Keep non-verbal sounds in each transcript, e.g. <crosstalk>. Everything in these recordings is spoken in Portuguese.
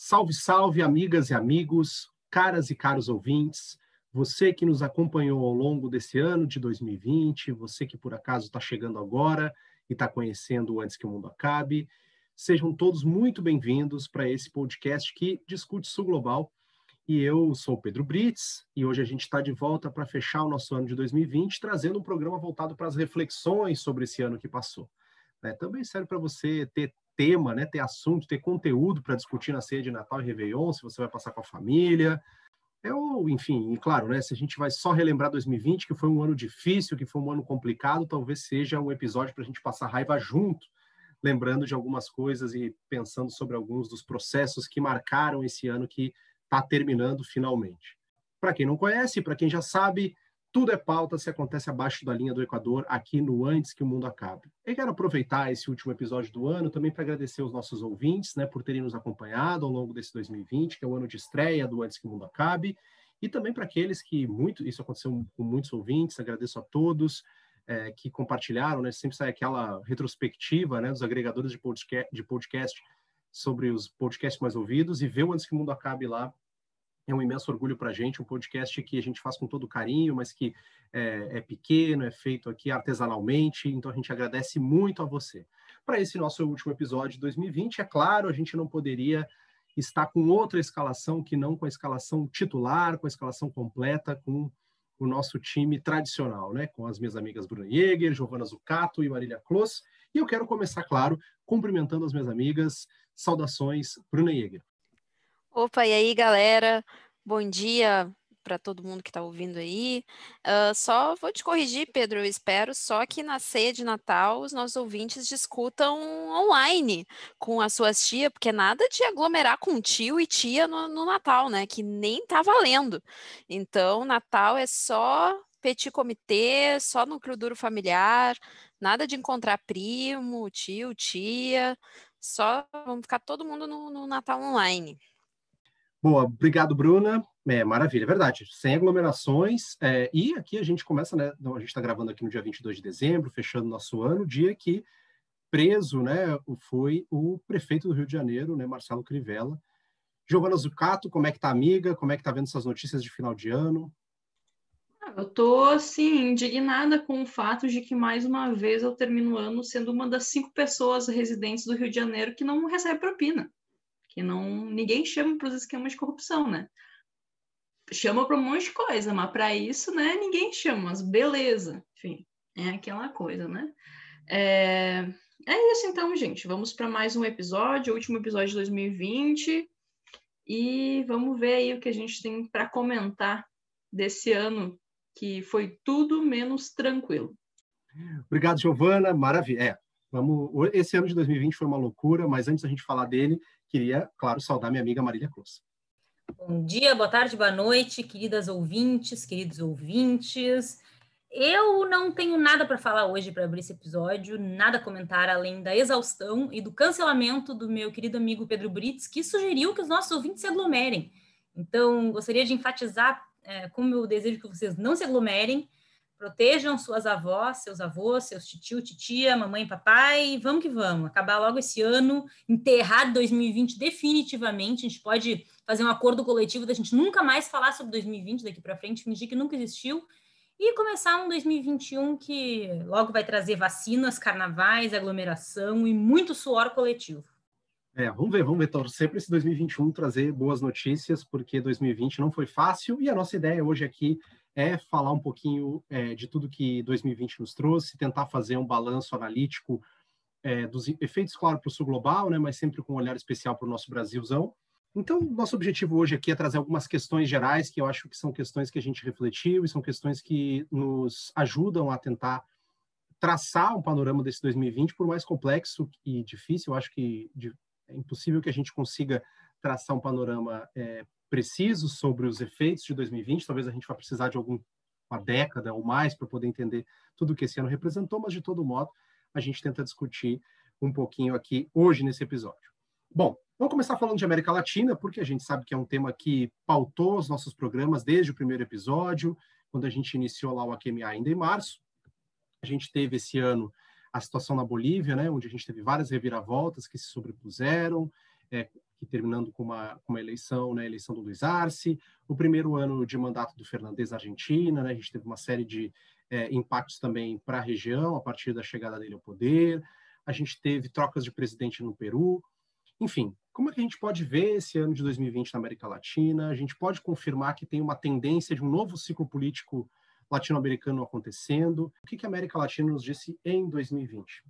Salve, salve, amigas e amigos, caras e caros ouvintes, você que nos acompanhou ao longo desse ano de 2020, você que por acaso está chegando agora e está conhecendo Antes que o Mundo Acabe, sejam todos muito bem-vindos para esse podcast que discute Sul Global. E eu sou o Pedro Brits, e hoje a gente está de volta para fechar o nosso ano de 2020, trazendo um programa voltado para as reflexões sobre esse ano que passou. É, também serve para você ter tema, né, ter assunto, ter conteúdo para discutir na ceia de Natal e Réveillon, se você vai passar com a família. É o, enfim, e claro, né, se a gente vai só relembrar 2020, que foi um ano difícil, que foi um ano complicado, talvez seja um episódio para a gente passar raiva junto, lembrando de algumas coisas e pensando sobre alguns dos processos que marcaram esse ano que está terminando finalmente. Para quem não conhece, para quem já sabe, tudo é pauta se acontece abaixo da linha do Equador, aqui no Antes que o Mundo Acabe. Eu quero aproveitar esse último episódio do ano também para agradecer os nossos ouvintes né, por terem nos acompanhado ao longo desse 2020, que é o ano de estreia do Antes que o Mundo Acabe, e também para aqueles que, muito, isso aconteceu com muitos ouvintes, agradeço a todos é, que compartilharam, né, sempre sai aquela retrospectiva né, dos agregadores de podcast, de podcast sobre os podcasts mais ouvidos, e ver o Antes que o Mundo Acabe lá é um imenso orgulho para a gente, um podcast que a gente faz com todo carinho, mas que é, é, pequeno, é feito aqui artesanalmente, então a gente agradece muito a você. Para esse nosso último episódio de 2020, é claro, a gente não poderia estar com outra escalação que não com a escalação titular, com a escalação completa, com o nosso time tradicional, né? Com as minhas amigas Bruna Jäger, Giovana Zucato e Marília Clos. E eu quero começar, claro, cumprimentando as minhas amigas. Saudações, Bruna Jäger. Opa, e aí, galera? Bom dia para todo mundo que está ouvindo aí. Uh, só vou te corrigir, Pedro. Eu espero só que na ceia de Natal os nossos ouvintes discutam online com as suas tias, porque nada de aglomerar com tio e tia no, no Natal, né? Que nem tá valendo. Então, Natal é só petit comitê, só núcleo duro familiar, nada de encontrar primo, tio, tia. Só vamos ficar todo mundo no, no Natal online. Boa, obrigado, Bruna. É, maravilha, é verdade. Sem aglomerações. É, e aqui a gente começa, né? Então, a gente está gravando aqui no dia 22 de dezembro, fechando nosso ano, dia que preso, né, foi o prefeito do Rio de Janeiro, né, Marcelo Crivella. Giovana Zucato, como é que tá, amiga? Como é que tá vendo essas notícias de final de ano? Ah, eu tô, assim, indignada com o fato de que, mais uma vez, eu termino o ano sendo uma das cinco pessoas residentes do Rio de Janeiro que não recebe propina que não ninguém chama para os esquemas de corrupção, né? Chama para um monte de coisa, mas para isso, né, ninguém chama, mas beleza, enfim, é aquela coisa, né? É, é isso então, gente. Vamos para mais um episódio, último episódio de 2020, e vamos ver aí o que a gente tem para comentar desse ano que foi tudo menos tranquilo. Obrigado, Giovana. Maravilha. É, vamos. Esse ano de 2020 foi uma loucura, mas antes da gente falar dele, queria, claro, saudar minha amiga Marília Cruz. Bom dia, boa tarde, boa noite, queridas ouvintes, queridos ouvintes. Eu não tenho nada para falar hoje para abrir esse episódio, nada a comentar além da exaustão e do cancelamento do meu querido amigo Pedro Brits, que sugeriu que os nossos ouvintes se aglomerem. Então, gostaria de enfatizar é, como eu desejo que vocês não se aglomerem, Protejam suas avós, seus avós, seus tio, titia, mamãe papai. Vamos que vamos. Acabar logo esse ano, enterrar 2020 definitivamente. A gente pode fazer um acordo coletivo da gente nunca mais falar sobre 2020 daqui para frente, fingir que nunca existiu. E começar um 2021 que logo vai trazer vacinas, carnavais, aglomeração e muito suor coletivo. É, vamos ver, vamos ver, torcer para esse 2021 trazer boas notícias, porque 2020 não foi fácil e a nossa ideia hoje aqui é falar um pouquinho é, de tudo que 2020 nos trouxe, tentar fazer um balanço analítico é, dos efeitos, claro, para o sul global, né, mas sempre com um olhar especial para o nosso Brasilzão. Então, nosso objetivo hoje aqui é trazer algumas questões gerais, que eu acho que são questões que a gente refletiu e são questões que nos ajudam a tentar traçar um panorama desse 2020, por mais complexo e difícil, eu acho que é impossível que a gente consiga traçar um panorama é, precisos sobre os efeitos de 2020. Talvez a gente vá precisar de alguma década ou mais para poder entender tudo o que esse ano representou, mas de todo modo a gente tenta discutir um pouquinho aqui hoje nesse episódio. Bom, vamos começar falando de América Latina, porque a gente sabe que é um tema que pautou os nossos programas desde o primeiro episódio, quando a gente iniciou lá o AQMA ainda em março. A gente teve esse ano a situação na Bolívia, né, onde a gente teve várias reviravoltas que se sobrepuseram, é, que terminando com uma, com uma eleição, né, a eleição do Luiz Arce, o primeiro ano de mandato do Fernandes na Argentina, né, a gente teve uma série de é, impactos também para a região a partir da chegada dele ao poder, a gente teve trocas de presidente no Peru, enfim, como é que a gente pode ver esse ano de 2020 na América Latina? A gente pode confirmar que tem uma tendência de um novo ciclo político latino-americano acontecendo? O que, que a América Latina nos disse em 2020?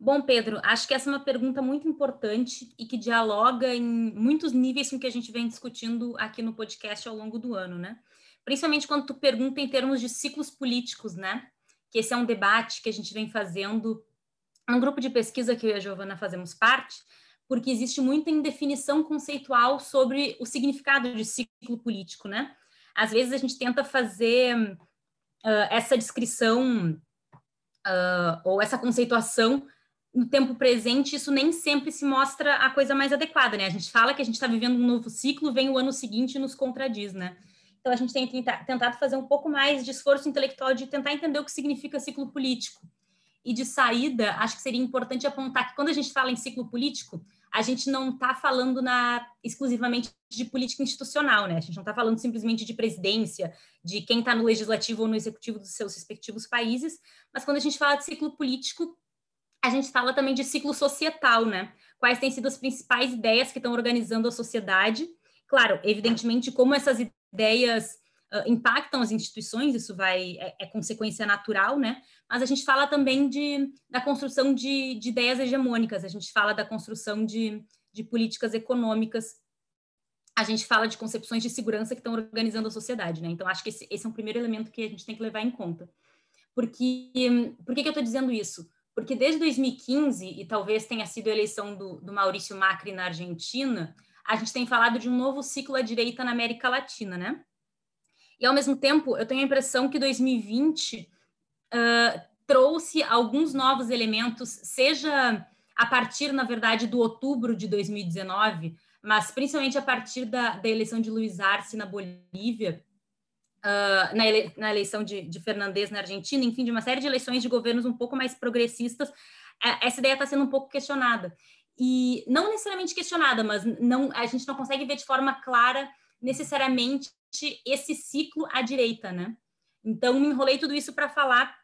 Bom, Pedro, acho que essa é uma pergunta muito importante e que dialoga em muitos níveis com o que a gente vem discutindo aqui no podcast ao longo do ano, né? Principalmente quando tu pergunta em termos de ciclos políticos, né? Que esse é um debate que a gente vem fazendo num grupo de pesquisa que eu e a Giovana fazemos parte, porque existe muita indefinição conceitual sobre o significado de ciclo político, né? Às vezes a gente tenta fazer uh, essa descrição uh, ou essa conceituação no tempo presente, isso nem sempre se mostra a coisa mais adequada, né? A gente fala que a gente está vivendo um novo ciclo, vem o ano seguinte e nos contradiz, né? Então, a gente tem tentado fazer um pouco mais de esforço intelectual de tentar entender o que significa ciclo político. E de saída, acho que seria importante apontar que quando a gente fala em ciclo político, a gente não está falando na, exclusivamente de política institucional, né? A gente não está falando simplesmente de presidência, de quem está no legislativo ou no executivo dos seus respectivos países, mas quando a gente fala de ciclo político, a gente fala também de ciclo societal, né? Quais têm sido as principais ideias que estão organizando a sociedade? Claro, evidentemente, como essas ideias uh, impactam as instituições, isso vai é, é, consequência natural, né? Mas a gente fala também de, da construção de, de ideias hegemônicas, a gente fala da construção de, de políticas econômicas, a gente fala de concepções de segurança que estão organizando a sociedade, né? Então, acho que esse, esse é um primeiro elemento que a gente tem que levar em conta. Porque, por que, que eu estou dizendo isso? Porque desde 2015, e talvez tenha sido a eleição do, do Maurício Macri na Argentina, a gente tem falado de um novo ciclo à direita na América Latina, né? E, ao mesmo tempo, eu tenho a impressão que 2020 uh, trouxe alguns novos elementos, seja a partir, na verdade, do outubro de 2019, mas principalmente a partir da, da eleição de Luiz Arce na Bolívia, uh, na, ele, na, eleição de, de Fernandes na Argentina, enfim, de uma série de eleições de governos um pouco mais progressistas, uh, essa ideia está sendo um pouco questionada. E não necessariamente questionada, mas não, a gente não consegue ver de forma clara necessariamente esse ciclo à direita, né? Então, me enrolei tudo isso para falar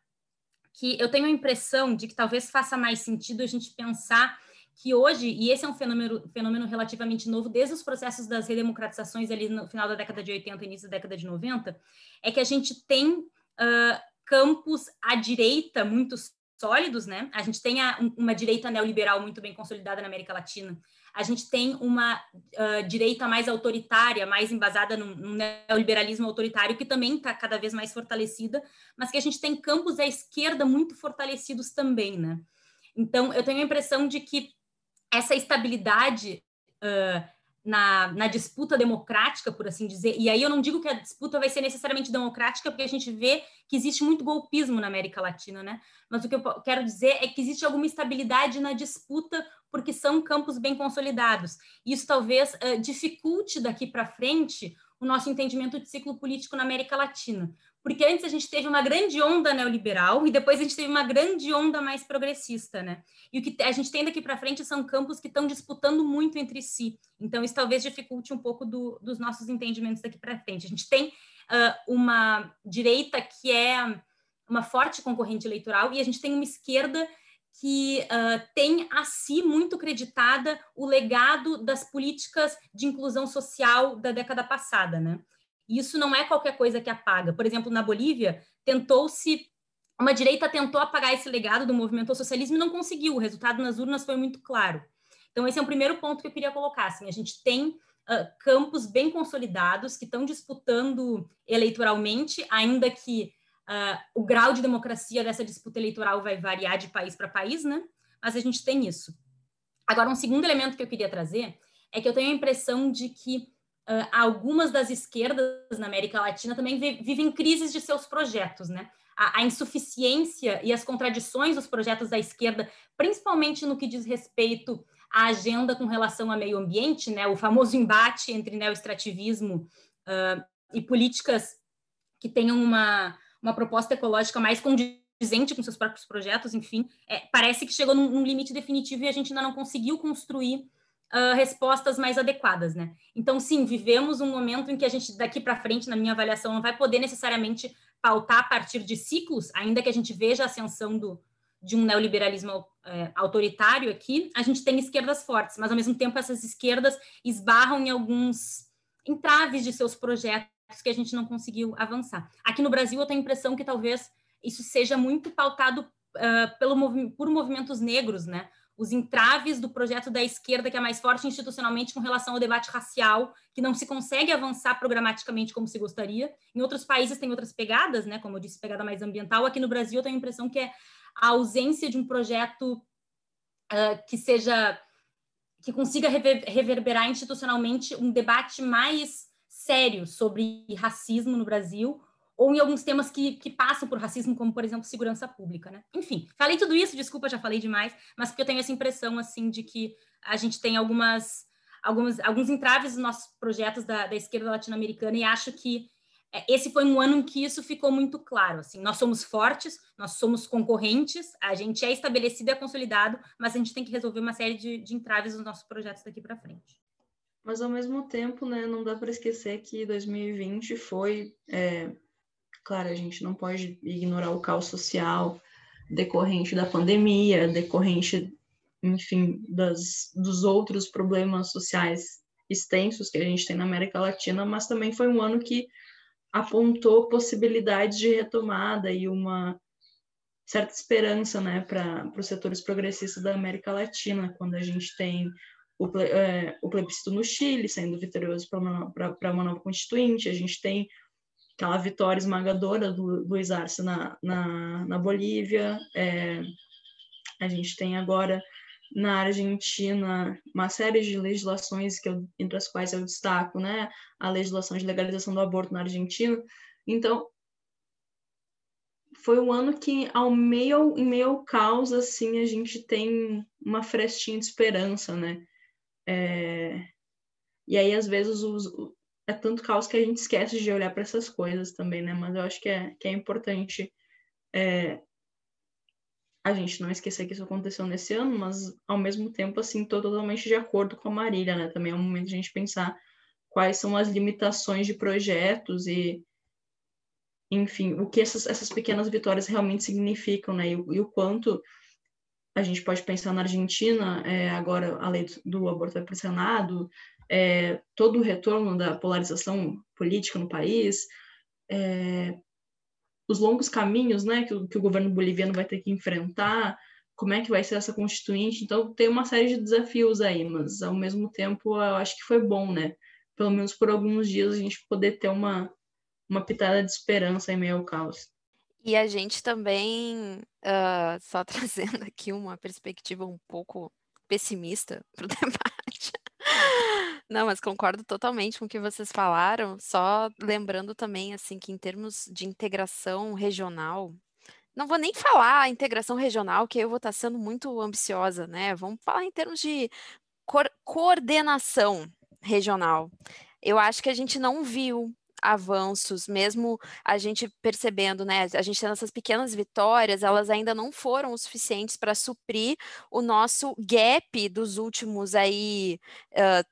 que eu tenho a impressão de que talvez faça mais sentido a gente pensar que hoje, e esse é um fenômeno, fenômeno relativamente novo, desde os processos das redemocratizações ali no final da década de 80, início da década de 90, é que a gente tem uh, campos à direita muito sólidos, né? A gente tem a, uma direita neoliberal muito bem consolidada na América Latina. A gente tem uma uh, direita mais autoritária, mais embasada num, num neoliberalismo autoritário, que também está cada vez mais fortalecida, mas que a gente tem campos à esquerda muito fortalecidos também, né? Então, eu tenho a impressão de que essa estabilidade uh, na, na, disputa democrática, por assim dizer, e aí eu não digo que a disputa vai ser necessariamente democrática, porque a gente vê que existe muito golpismo na América Latina, né? Mas o que eu quero dizer é que existe alguma estabilidade na disputa, porque são campos bem consolidados. Isso talvez uh, dificulte daqui para frente o nosso entendimento de ciclo político na América Latina, porque antes a gente teve uma grande onda neoliberal e depois a gente teve uma grande onda mais progressista, né? E o que a gente tem daqui para frente são campos que estão disputando muito entre si. Então, isso talvez dificulte um pouco do, dos nossos entendimentos daqui para frente. A gente tem uh, uma direita que é uma forte concorrente eleitoral e a gente tem uma esquerda que uh, tem a si muito creditada o legado das políticas de inclusão social da década passada, né? E isso não é qualquer coisa que apaga. Por exemplo, na Bolívia, tentou-se uma direita tentou apagar esse legado do movimento ao socialismo e não conseguiu. O resultado nas urnas foi muito claro. Então, esse é o primeiro ponto que eu queria colocar. Assim, a gente tem uh, campos bem consolidados que estão disputando eleitoralmente, ainda que uh, o grau de democracia dessa disputa eleitoral vai variar de país para país, né? Mas a gente tem isso. Agora, um segundo elemento que eu queria trazer é que eu tenho a impressão de que uh, algumas das esquerdas na América Latina também vivem crises de seus projetos, né? A, a, insuficiência e as contradições dos projetos da esquerda, principalmente no que diz respeito à agenda com relação ao meio ambiente, né? O famoso embate entre neoestrativismo uh, e políticas que tenham uma, uma proposta ecológica mais condizente com seus próprios projetos, enfim, é, parece que chegou num, num, limite definitivo e a gente ainda não conseguiu construir uh, respostas mais adequadas, né? Então, sim, vivemos um momento em que a gente, daqui para frente, na minha avaliação, não vai poder necessariamente pautar a partir de ciclos, ainda que a gente veja a ascensão do, de um neoliberalismo é, autoritário aqui, a gente tem esquerdas fortes, mas ao mesmo tempo essas esquerdas esbarram em alguns entraves de seus projetos que a gente não conseguiu avançar. Aqui no Brasil, eu tenho a impressão que talvez isso seja muito pautado uh, pelo, por movimentos negros, né? os entraves do projeto da esquerda, que é mais forte institucionalmente com relação ao debate racial, que não se consegue avançar programaticamente como se gostaria. Em outros países tem outras pegadas, né? Como eu disse, pegada mais ambiental. Aqui no Brasil eu tenho a impressão que é a ausência de um projeto uh, que seja que consiga rever, reverberar institucionalmente um debate mais sério sobre racismo no Brasil, ou em alguns temas que, que passam por racismo, como, por exemplo, segurança pública, né? Enfim, falei tudo isso, desculpa, já falei demais, mas porque eu tenho essa impressão, assim, de que a gente tem algumas, algumas alguns entraves nos nossos projetos da, da esquerda latino-americana e acho que é, esse foi um ano em que isso ficou muito claro, assim, nós somos fortes, nós somos concorrentes, a gente é estabelecido e é consolidado, mas a gente tem que resolver uma série de, de entraves nos nossos projetos daqui para frente. Mas, ao mesmo tempo, né, não dá para esquecer que 2020 foi é Claro, a gente não pode ignorar o caos social decorrente da pandemia, decorrente, enfim, das, dos outros problemas sociais extensos que a gente tem na América Latina, mas também foi um ano que apontou possibilidades de retomada e uma certa esperança né, para os setores progressistas da América Latina, quando a gente tem o, é, o plebiscito no Chile sendo vitorioso para uma, uma nova constituinte, a gente tem aquela vitória esmagadora do Luiz Arce na, na, na Bolívia. É, a gente tem agora na Argentina uma série de legislações que eu, entre as quais eu destaco, né, a legislação de legalização do aborto na Argentina. Então, foi um ano que ao meio em meio ao caos assim a gente tem uma frestinha de esperança, né? É... E aí às vezes os, é tanto caos que a gente esquece de olhar para essas coisas também, né? Mas eu acho que é, que é importante é, a gente não esquecer que isso aconteceu nesse ano, mas ao mesmo tempo, assim, totalmente de acordo com a Marília, né? Também é um momento de a gente pensar quais são as limitações de projetos e, enfim, o que essas, essas pequenas vitórias realmente significam, né? E, e o quanto a gente pode pensar na Argentina, é, agora a lei do aborto vai para o Senado, é, todo o retorno da polarização política no país, é, os longos caminhos né, que, o, que o governo boliviano vai ter que enfrentar, como é que vai ser essa constituinte. Então, tem uma série de desafios aí, mas ao mesmo tempo eu acho que foi bom, né? Pelo menos por alguns dias a gente poder ter uma, uma pitada de esperança em meio ao caos. E a gente também, uh, só <laughs> trazendo aqui uma perspectiva um pouco pessimista <laughs> para o debate, não, mas concordo totalmente com o que vocês falaram, só lembrando também, assim, que em termos de integração regional, não vou nem falar integração regional, que eu vou estar sendo muito ambiciosa, né? Vamos falar em termos de coordenação regional. Eu acho que a gente não viu avanços, mesmo a gente percebendo, né, a gente tendo essas pequenas vitórias, elas ainda não foram o suficientes para suprir o nosso gap dos últimos aí uh,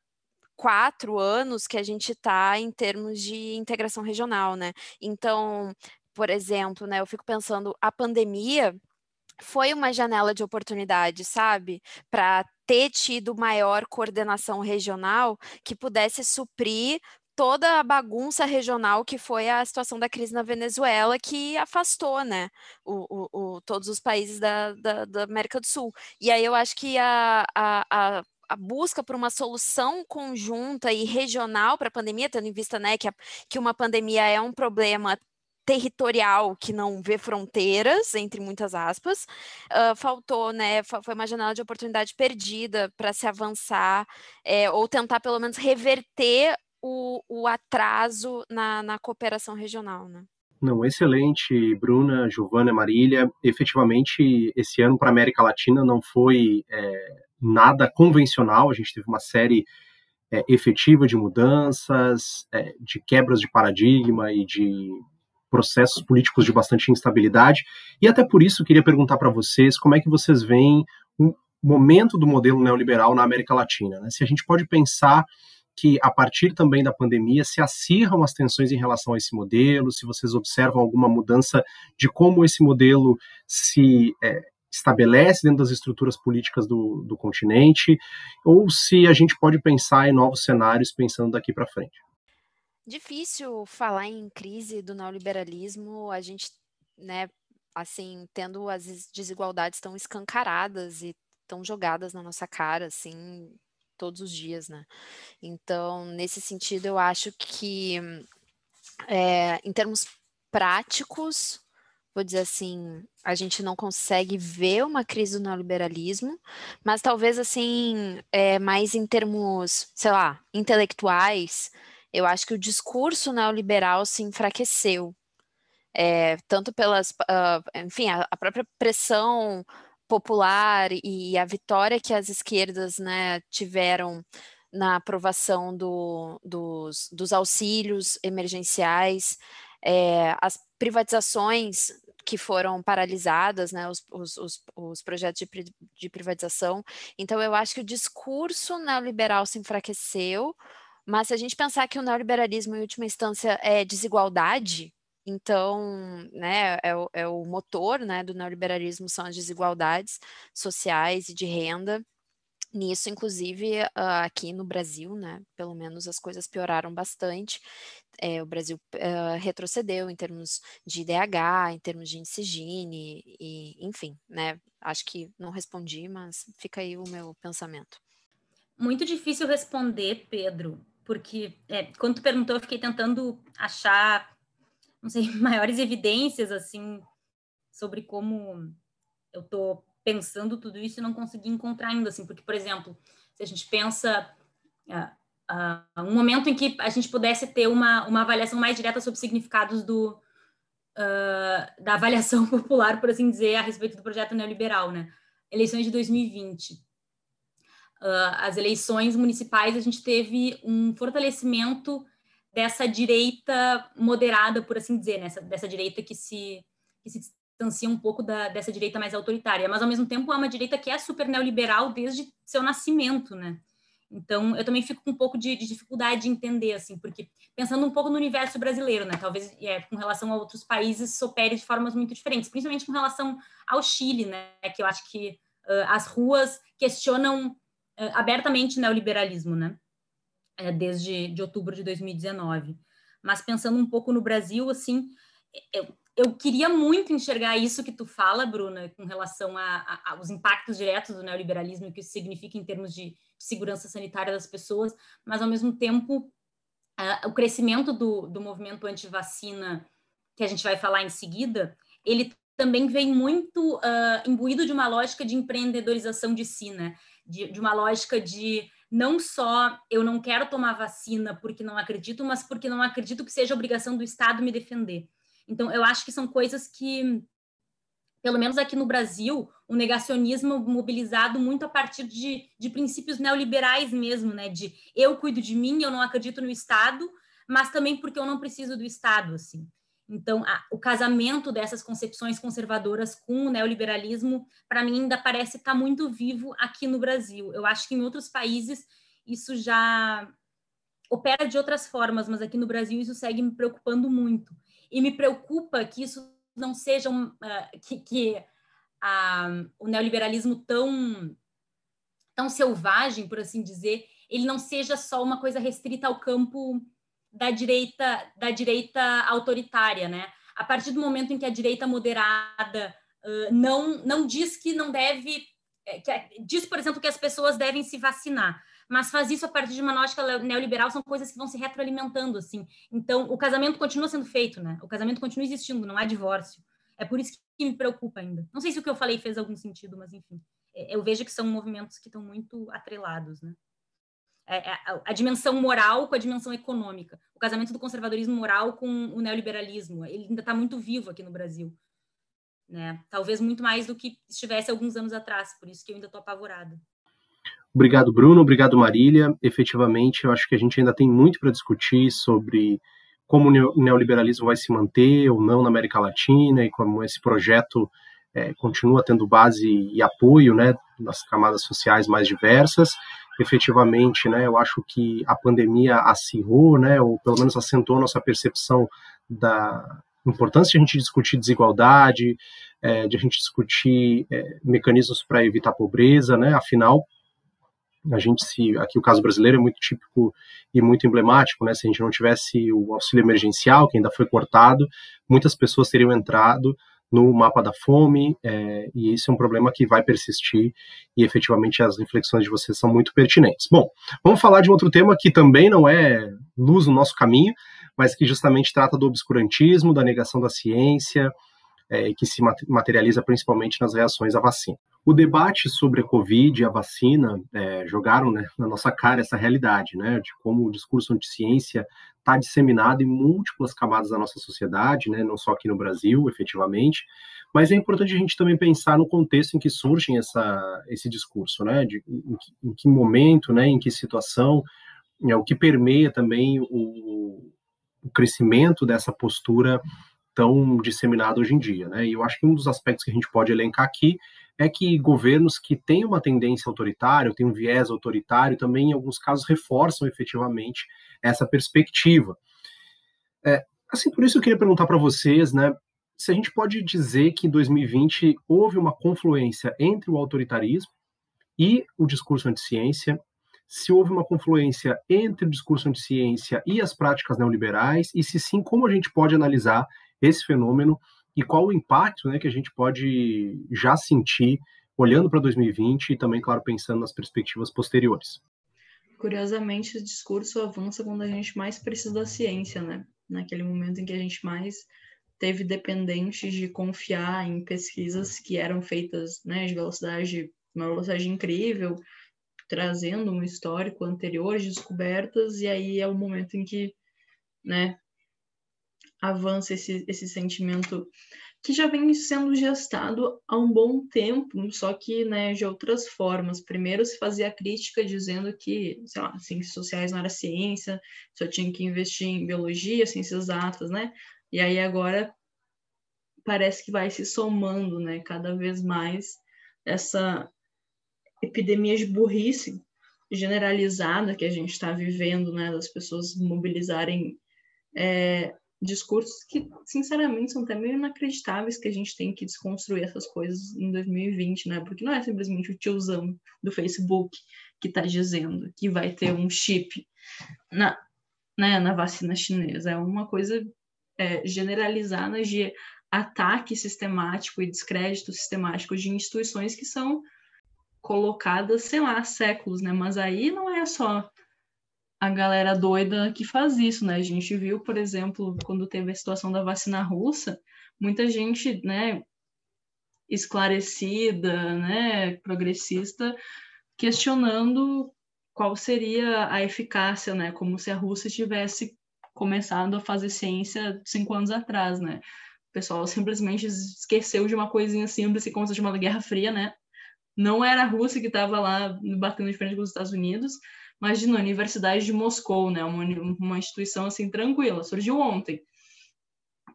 quatro anos que a gente está em termos de integração regional, né? Então, por exemplo, né, eu fico pensando, a pandemia foi uma janela de oportunidade, sabe? Para ter tido maior coordenação regional que pudesse suprir toda a bagunça regional que foi a situação da crise na Venezuela, que afastou né, o, o, o todos os países da, da, da, América do Sul. E aí eu acho que a, a, a a busca por uma solução conjunta e regional para a pandemia, tendo em vista né, que, a, que uma pandemia é um problema territorial que não vê fronteiras, entre muitas aspas, uh, faltou, né? Foi uma janela de oportunidade perdida para se avançar é, ou tentar pelo menos reverter o, o atraso na, na cooperação regional, né? Não, excelente, Bruna, Giovana, Marília. Efetivamente, esse ano para a América Latina não foi é, nada convencional. A gente teve uma série é, efetiva de mudanças, é, de quebras de paradigma e de processos políticos de bastante instabilidade. E até por isso queria perguntar para vocês como é que vocês veem um, momento do modelo neoliberal na América Latina. Né? Se a gente pode pensar que a partir também da pandemia se acirram as tensões em relação a esse modelo, se vocês observam alguma mudança de como esse modelo se é, estabelece dentro das estruturas políticas do, do continente, ou se a gente pode pensar em novos cenários pensando daqui para frente. Difícil falar em crise do neoliberalismo, a gente, né, assim, tendo as desigualdades tão escancaradas e tão jogadas na nossa cara, assim, todos os dias, né? Então, nesse sentido, eu acho que, é, em termos práticos, vou dizer assim, a gente não consegue ver uma crise do neoliberalismo, mas talvez assim, é, mais em termos, sei lá, intelectuais, eu acho que o discurso neoliberal se enfraqueceu. É, tanto pelas, uh, enfim, a, a, própria pressão popular e a vitória que as esquerdas né, tiveram na aprovação do, dos, dos auxílios emergenciais, é, as privatizações que foram paralisadas, né, os, os, os, os projetos de, de, privatização. Então, eu acho que o discurso neoliberal se enfraqueceu, mas se a gente pensar que o neoliberalismo, em última instância, é desigualdade, então, né, é o, é o motor né, do neoliberalismo são as desigualdades sociais e de renda. Nisso, inclusive, uh, aqui no Brasil, né, pelo menos as coisas pioraram bastante. É, o Brasil uh, retrocedeu em termos de IDH, em termos de índice Gini, e, enfim, né, acho que não respondi, mas fica aí o meu pensamento. Muito difícil responder, Pedro, porque é, quando tu perguntou, eu fiquei tentando achar não sei, <laughs> maiores evidências, assim, sobre como eu estou pensando tudo isso e não consegui encontrar ainda, assim, porque, por exemplo, se a gente pensa uh, uh, um momento em que a gente pudesse ter uma, uma avaliação mais direta sobre significados do, uh, da avaliação <laughs> popular, por assim dizer, a respeito do projeto neoliberal, né? Eleições de 2020. as eleições municipais, a gente teve um fortalecimento dessa direita moderada, por assim dizer, né? dessa direita que se, que se distancia um pouco da, dessa direita mais autoritária, mas ao mesmo tempo é uma direita que é super neoliberal desde seu nascimento, né? Então, eu também fico com um pouco de, de, dificuldade de entender, assim, porque pensando um pouco no universo brasileiro, né, talvez é, com relação a outros países opere de formas muito diferentes, principalmente com relação ao Chile, né, que eu acho que uh, as ruas questionam uh, abertamente o neoliberalismo, né é, desde de outubro de 2019. Mas pensando um pouco no Brasil, assim, eu, eu queria muito enxergar isso que tu fala, Bruna, com relação aos impactos diretos do neoliberalismo e o que isso significa em termos de, de segurança sanitária das pessoas, mas ao mesmo tempo uh, o crescimento do, do movimento anti-vacina, que a gente vai falar em seguida, ele também vem muito uh, imbuído de uma lógica de empreendedorização de si, né? de, de uma lógica de não só eu não quero tomar vacina porque não acredito, mas porque não acredito que seja obrigação do Estado me defender. Então, eu acho que são coisas que, pelo menos aqui no Brasil, o negacionismo mobilizado muito a partir de, de princípios neoliberais mesmo, né? De eu cuido de mim, eu não acredito no Estado, mas também porque eu não preciso do Estado, assim. Então, a, o casamento dessas concepções conservadoras com o neoliberalismo, para mim, ainda parece estar tá muito vivo aqui no Brasil. Eu acho que em outros países isso já opera de outras formas, mas aqui no Brasil isso segue me preocupando muito. E me preocupa que isso não seja um, uh, que, que uh, o neoliberalismo tão tão selvagem, por assim dizer, ele não seja só uma coisa restrita ao campo da direita da direita autoritária, né? A partir do momento em que a direita moderada uh, não não diz que não deve é, que, diz, por exemplo, que as pessoas devem se vacinar, mas faz isso a partir de uma lógica neoliberal, são coisas que vão se retroalimentando, assim. Então, o casamento continua sendo feito, né? O casamento continua existindo, não há divórcio. É por isso que me preocupa ainda. Não sei se o que eu falei fez algum sentido, mas enfim. É, eu vejo que são movimentos que estão muito atrelados, né? É, é, a dimensão moral com a dimensão econômica. O casamento do conservadorismo moral com o neoliberalismo. Ele ainda está muito vivo aqui no Brasil. Né? Talvez muito mais do que estivesse alguns anos atrás, por isso que eu ainda estou apavorada. Obrigado, Bruno. Obrigado, Marília. Efetivamente, eu acho que a gente ainda tem muito para discutir sobre como o neoliberalismo vai se manter ou não na América Latina e como esse projeto é, continua tendo base e apoio, né, nas camadas sociais mais diversas. Efetivamente, né, eu acho que a pandemia acirrou, né, ou pelo menos acentuou nossa percepção da importância de a gente discutir desigualdade, é, de a gente discutir é, mecanismos para evitar pobreza, né, afinal, a gente se aqui o caso brasileiro é muito típico e muito emblemático, né? Se a gente não tivesse o auxílio emergencial, que ainda foi cortado, muitas pessoas teriam entrado no mapa da fome, é, e isso é um problema que vai persistir, e efetivamente as reflexões de vocês são muito pertinentes. Bom, vamos falar de outro tema que também não é luz no nosso caminho, mas que justamente trata do obscurantismo, da negação da ciência, é, que se materializa principalmente nas reações à vacina. O debate sobre a Covid e a vacina é, jogaram né, na nossa cara essa realidade, né, de como o discurso anti-ciência está disseminado em múltiplas camadas da nossa sociedade, né, não só aqui no Brasil, efetivamente, mas é importante a gente também pensar no contexto em que surge essa, esse discurso, né, de, em, que, em que momento, né, em que situação, é, o que permeia também o, o crescimento dessa postura tão disseminada hoje em dia, né? E eu acho que um dos aspectos que a gente pode elencar aqui é que governos que têm uma tendência autoritária, têm um viés autoritário, também em alguns casos reforçam efetivamente essa perspectiva. É, assim, por isso eu queria perguntar para vocês, né, se a gente pode dizer que em 2020 houve uma confluência entre o autoritarismo e o discurso anti-ciência, se houve uma confluência entre o discurso anti-ciência e as práticas neoliberais, e se sim, como a gente pode analisar esse fenômeno e qual o impacto né, que a gente pode já sentir olhando para 2020 e também, claro, pensando nas perspectivas posteriores. Curiosamente, o discurso avança quando a gente mais precisa da ciência, né? Naquele momento em que a gente mais teve dependentes de confiar em pesquisas que eram feitas né, de velocidade, uma velocidade incrível, trazendo um histórico anterior de descobertas, e aí é o momento em que né, avança esse, esse sentimento que já vem sendo gestado há um bom tempo, só que né, de outras formas. Primeiro se fazia a crítica dizendo que, sei lá, ciências sociais não era ciência, só tinha que investir em biologia, ciências exatas, né? E aí agora parece que vai se somando, né, cada vez mais essa epidemia de burrice generalizada que a gente está vivendo, né, das pessoas mobilizarem é, discursos que, sinceramente, são até meio inacreditáveis que a gente tem que desconstruir essas coisas em 2020, né? Porque não é simplesmente o tiozão do Facebook que está dizendo que vai ter um chip na, né, na vacina chinesa. É uma coisa é, generalizada de ataque sistemático e descrédito sistemático de instituições que são colocadas, sei lá, há séculos, né? Mas aí não é só a galera doida que faz isso, né? A gente viu, por exemplo, quando teve a situação da vacina russa, muita gente, né, esclarecida, né, progressista, questionando qual seria a eficácia, né? Como se a Rússia tivesse começado a fazer ciência cinco anos atrás, né? O pessoal simplesmente esqueceu de uma coisinha simples que consta de uma Guerra Fria, né? Não era a Rússia que estava lá batendo de frente com os Estados Unidos, Imagina, a Universidade de Moscou, né? Uma, uma instituição assim tranquila, surgiu ontem.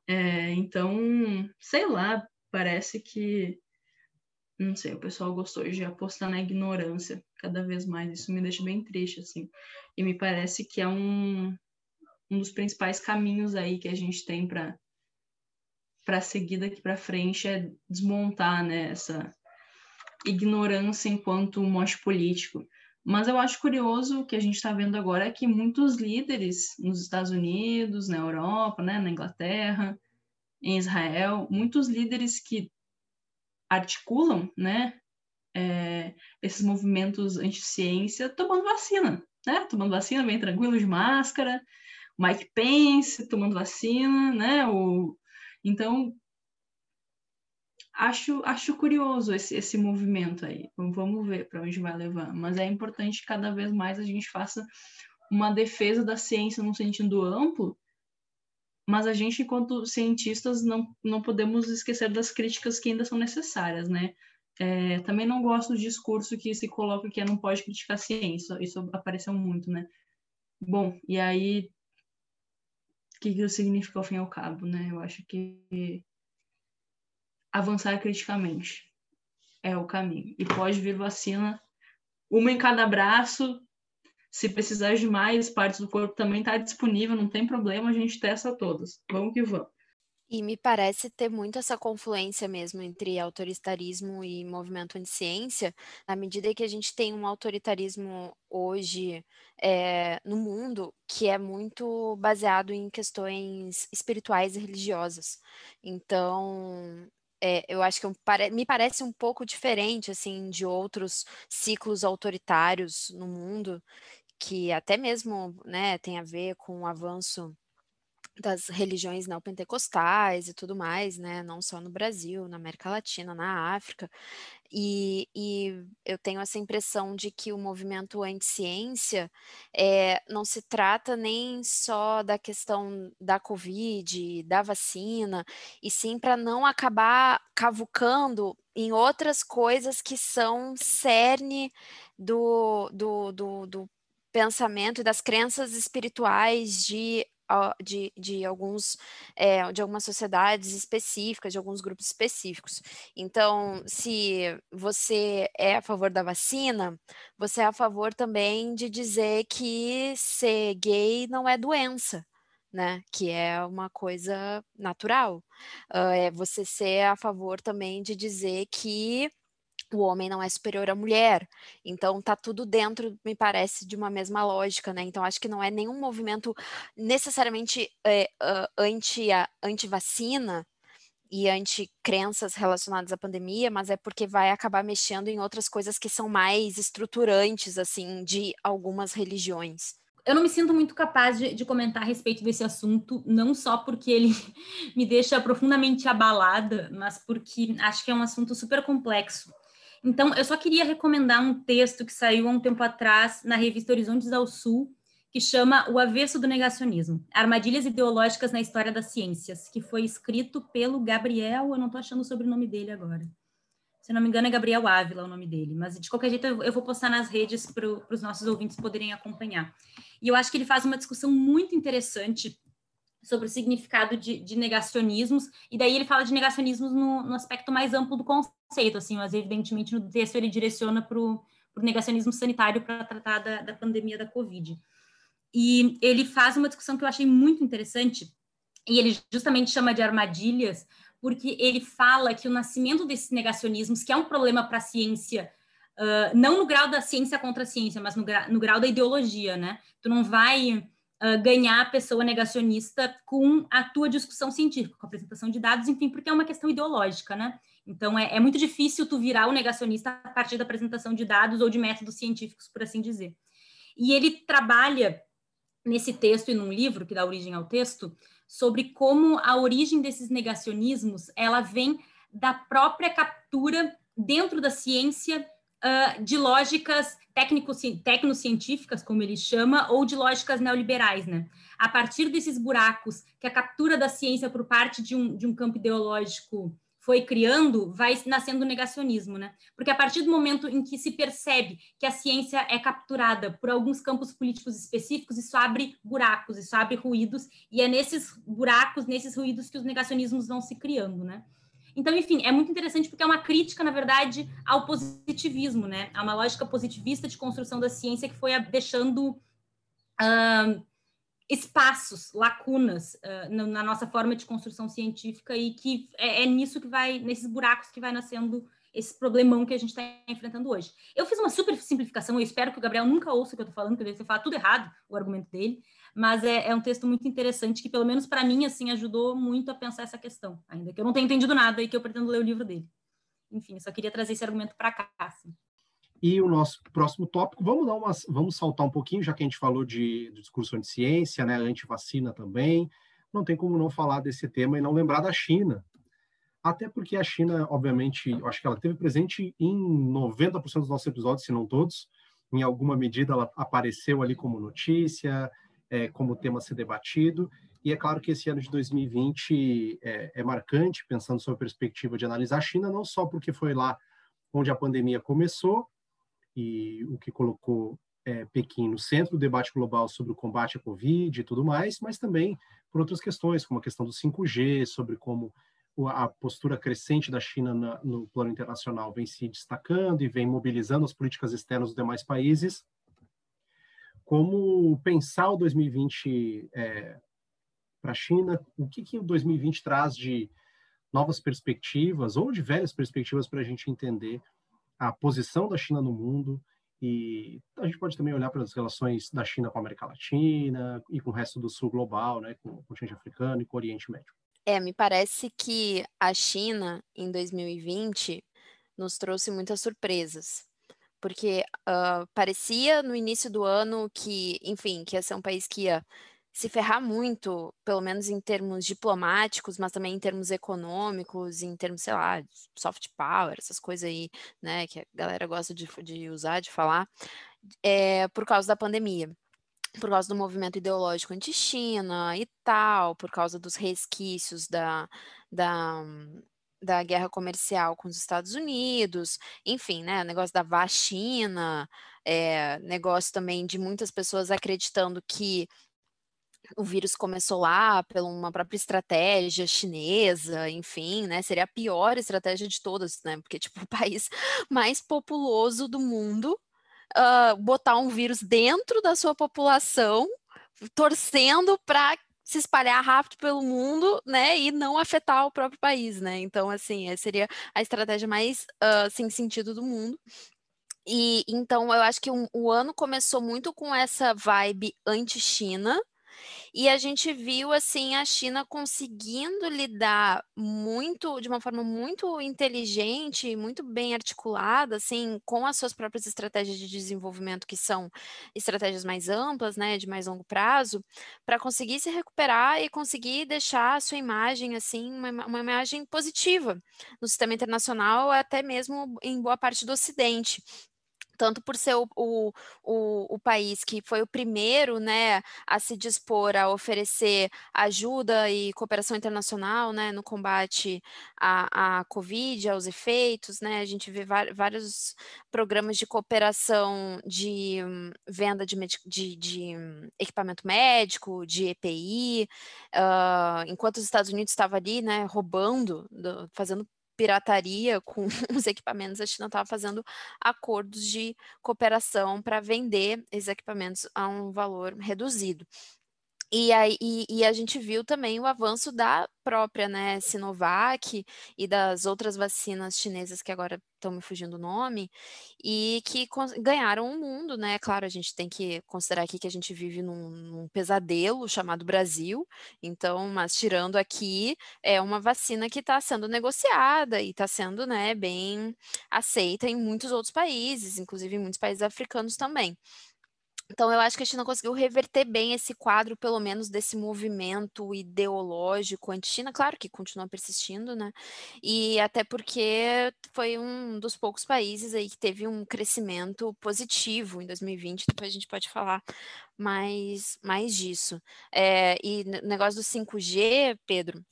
É, então, sei lá, parece que não sei, o pessoal gostou de apostar na ignorância cada vez mais. Isso me deixa bem triste, assim. E me parece que é um, um dos principais caminhos aí que a gente tem para para seguir daqui para frente é desmontar né, essa ignorância enquanto mote político. Mas eu acho curioso que a gente está vendo agora é que muitos líderes nos Estados Unidos, na Europa, né, na Inglaterra, em Israel, muitos líderes que articulam né, é, esses movimentos anti-ciência tomando vacina, né? Tomando vacina bem tranquilo, de máscara, Mike Pence tomando vacina, né? O, então, acho, acho curioso esse, esse movimento aí. Vamos ver para onde vai levar. Mas é importante que cada vez mais a gente faça uma defesa da ciência no sentido amplo, mas a gente, enquanto cientistas, não, não podemos esquecer das críticas que ainda são necessárias, né? É, também não gosto do discurso que se coloca que não pode criticar a ciência, isso apareceu muito, né? Bom, e aí, o que, que isso significa ao fim e ao cabo, né? Eu acho que avançar criticamente. É o caminho. E pode vir vacina, uma em cada braço. Se precisar de mais partes do corpo também está disponível, não tem problema, a gente testa todas. Vamos que vamos. E me parece ter muito essa confluência mesmo entre autoritarismo e movimento anti-ciência, na medida que a gente tem um autoritarismo hoje é, no mundo que é muito baseado em questões espirituais e religiosas. Então, é, eu acho que me parece um pouco diferente assim de outros ciclos autoritários no mundo, que até mesmo né, tem a ver com o avanço das religiões neopentecostais e tudo mais, né? Não só no Brasil, na América Latina, na África. E, e eu tenho essa impressão de que o movimento anti-ciência é, não se trata nem só da questão da Covid, da vacina, e sim para não acabar cavucando em outras coisas que são cerne do, do, do, do pensamento e das crenças espirituais de de, de, alguns é, de algumas sociedades específicas, de alguns grupos específicos. Então, se você é a favor da vacina, você é a favor também de dizer que ser gay não é doença. Né, que é uma coisa natural. Uh, é você ser a favor também de dizer que o homem não é superior à mulher. Então tá tudo dentro, me parece, de uma mesma lógica, né? Então acho que não é nenhum movimento necessariamente é, uh, anti anti-vacina e anti-crenças relacionadas à pandemia, mas é porque vai acabar mexendo em outras coisas que são mais estruturantes, assim, de algumas religiões. Eu não me sinto muito capaz de, de comentar a respeito desse assunto, não só porque ele <laughs> me deixa profundamente abalada, mas porque acho que é um assunto super complexo. Então, eu só queria recomendar um texto que saiu há um tempo atrás na revista Horizontes ao Sul, que chama O Avesso do Negacionismo: Armadilhas Ideológicas na História das Ciências, que foi escrito pelo Gabriel, eu não estou achando o sobrenome dele agora. Se não me engano, é Gabriel Ávila o nome dele, mas de qualquer jeito eu vou postar nas redes para os nossos ouvintes poderem acompanhar. E eu acho que ele faz uma discussão muito interessante sobre o significado de, de, negacionismos, e daí ele fala de negacionismos no, no, aspecto mais amplo do conceito, assim, mas evidentemente no texto ele direciona para o negacionismo sanitário para tratar da, da pandemia da Covid. E ele faz uma discussão que eu achei muito interessante, e ele justamente chama de armadilhas, porque ele fala que o nascimento desses negacionismos, que é um problema para a ciência, uh, não no grau da ciência contra a ciência, mas no, gra no grau da ideologia, né? Tu não vai uh, ganhar a pessoa negacionista com a tua discussão científica, com a apresentação de dados, enfim, porque é uma questão ideológica, né? Então, é, é muito difícil tu virar o negacionista a partir da apresentação de dados ou de métodos científicos, por assim dizer. E ele trabalha nesse texto e num livro que dá origem ao texto sobre como a origem desses negacionismos ela vem da própria captura dentro da ciência uh, de lógicas tecnocientíficas, como ele chama, ou de lógicas neoliberais, né? A partir desses buracos que a captura da ciência por parte de um, de um campo ideológico foi criando, vai nascendo o negacionismo, né? Porque a partir do momento em que se percebe que a ciência é capturada por alguns campos políticos específicos, isso abre buracos, isso abre ruídos, e é nesses buracos, nesses ruídos que os negacionismos vão se criando, né? Então, enfim, é muito interessante porque é uma crítica, na verdade, ao positivismo, né? A uma lógica positivista de construção da ciência que foi deixando uh, espaços, lacunas uh, na nossa forma de construção científica e que é, é, nisso que vai, nesses buracos que vai nascendo esse problemão que a gente está enfrentando hoje. Eu fiz uma super simplificação, eu espero que o Gabriel nunca ouça o que eu estou falando, porque deve ter falado tudo errado, o argumento dele, mas é, é um texto muito interessante que, pelo menos para mim, assim, ajudou muito a pensar essa questão, ainda que eu não tenha entendido nada e que eu pretendo ler o livro dele. Enfim, só queria trazer esse argumento para cá. Assim. E o nosso próximo tópico, vamos dar umas, vamos saltar um pouquinho, já que a gente falou de, de discurso de ciência, né, anti-vacina também, não tem como não falar desse tema e não lembrar da China. Até porque a China, obviamente, eu acho que ela teve presente em 90% dos nossos episódios, se não todos. Em alguma medida ela apareceu ali como notícia, é, como tema a ser debatido. E é claro que esse ano de 2020 é, é marcante, pensando sobre a perspectiva de analisar a China, não só porque foi lá onde a pandemia começou e o que colocou é, Pequim no centro do debate global sobre o combate à Covid e tudo mais, mas também por outras questões, como a questão do 5G, sobre como a postura crescente da China na, no plano internacional vem se destacando e vem mobilizando as políticas externas dos demais países, como pensar o 2020 é, para a China, o que, que o 2020 traz de novas perspectivas ou de velhas perspectivas para a gente entender a posição da China no mundo e a gente pode também olhar para as relações da China com a América Latina e com o resto do sul global, né, com o continente africano e com o Oriente Médio. É, me parece que a China, em 2020, nos trouxe muitas surpresas. Porque uh, parecia no início do ano que, enfim, que ia ser um país que ia se ferrar muito, pelo menos em termos diplomáticos, mas também em termos econômicos, em termos, sei lá, soft power, essas coisas aí, né, que a galera gosta de, de usar, de falar, é, por causa da pandemia. Por causa do movimento ideológico anti-China e tal, por causa dos resquícios da, da, da guerra comercial com os Estados Unidos, enfim, né, negócio da vacina, é, negócio também de muitas pessoas acreditando que o vírus começou lá pela uma própria estratégia chinesa, enfim, né? Seria a pior estratégia de todas, né? Porque, tipo, <laughs> o país mais populoso do mundo uh, botar um vírus dentro da sua população, torcendo para se espalhar rápido pelo mundo, né, e não afetar o próprio país, né? Então, assim, seria a estratégia mais uh, sem sentido do mundo. E então eu acho que um, o ano começou muito com essa vibe anti-China, e a gente viu assim a China conseguindo lidar muito de uma forma muito inteligente, muito bem articulada, assim, com as suas próprias estratégias de desenvolvimento que são estratégias mais amplas, né, de mais longo prazo, para conseguir se recuperar e conseguir deixar a sua imagem assim uma, uma imagem positiva no sistema internacional, até mesmo em boa parte do Ocidente tanto por ser o, o, o, o, país que foi o primeiro né, a se dispor a oferecer ajuda e cooperação internacional né, no combate à, à Covid, aos efeitos, né, a gente vê vários programas de cooperação de um, venda de, de, de um, equipamento médico, de EPI, uh, enquanto os Estados Unidos estavam ali né, roubando, do, fazendo pirataria com <laughs> os equipamentos, a China estava fazendo acordos de cooperação para vender esses equipamentos a um valor reduzido. E, aí, e, e, a gente viu também o avanço da própria né, Sinovac e das outras vacinas chinesas que agora estão me fugindo o nome, e que ganharam o mundo, né? Claro, a gente tem que considerar aqui que a gente vive num, num pesadelo chamado Brasil, então, mas tirando aqui, é uma vacina que está sendo negociada e está sendo né, bem aceita em muitos outros países, inclusive em muitos países africanos também. Então, eu acho que a China conseguiu reverter bem esse quadro, pelo menos desse movimento ideológico anti-China, claro que continua persistindo, né? E até porque foi um dos poucos países aí que teve um crescimento positivo em 2020, depois a gente pode falar mais, mais disso. É, e o negócio do 5G, Pedro,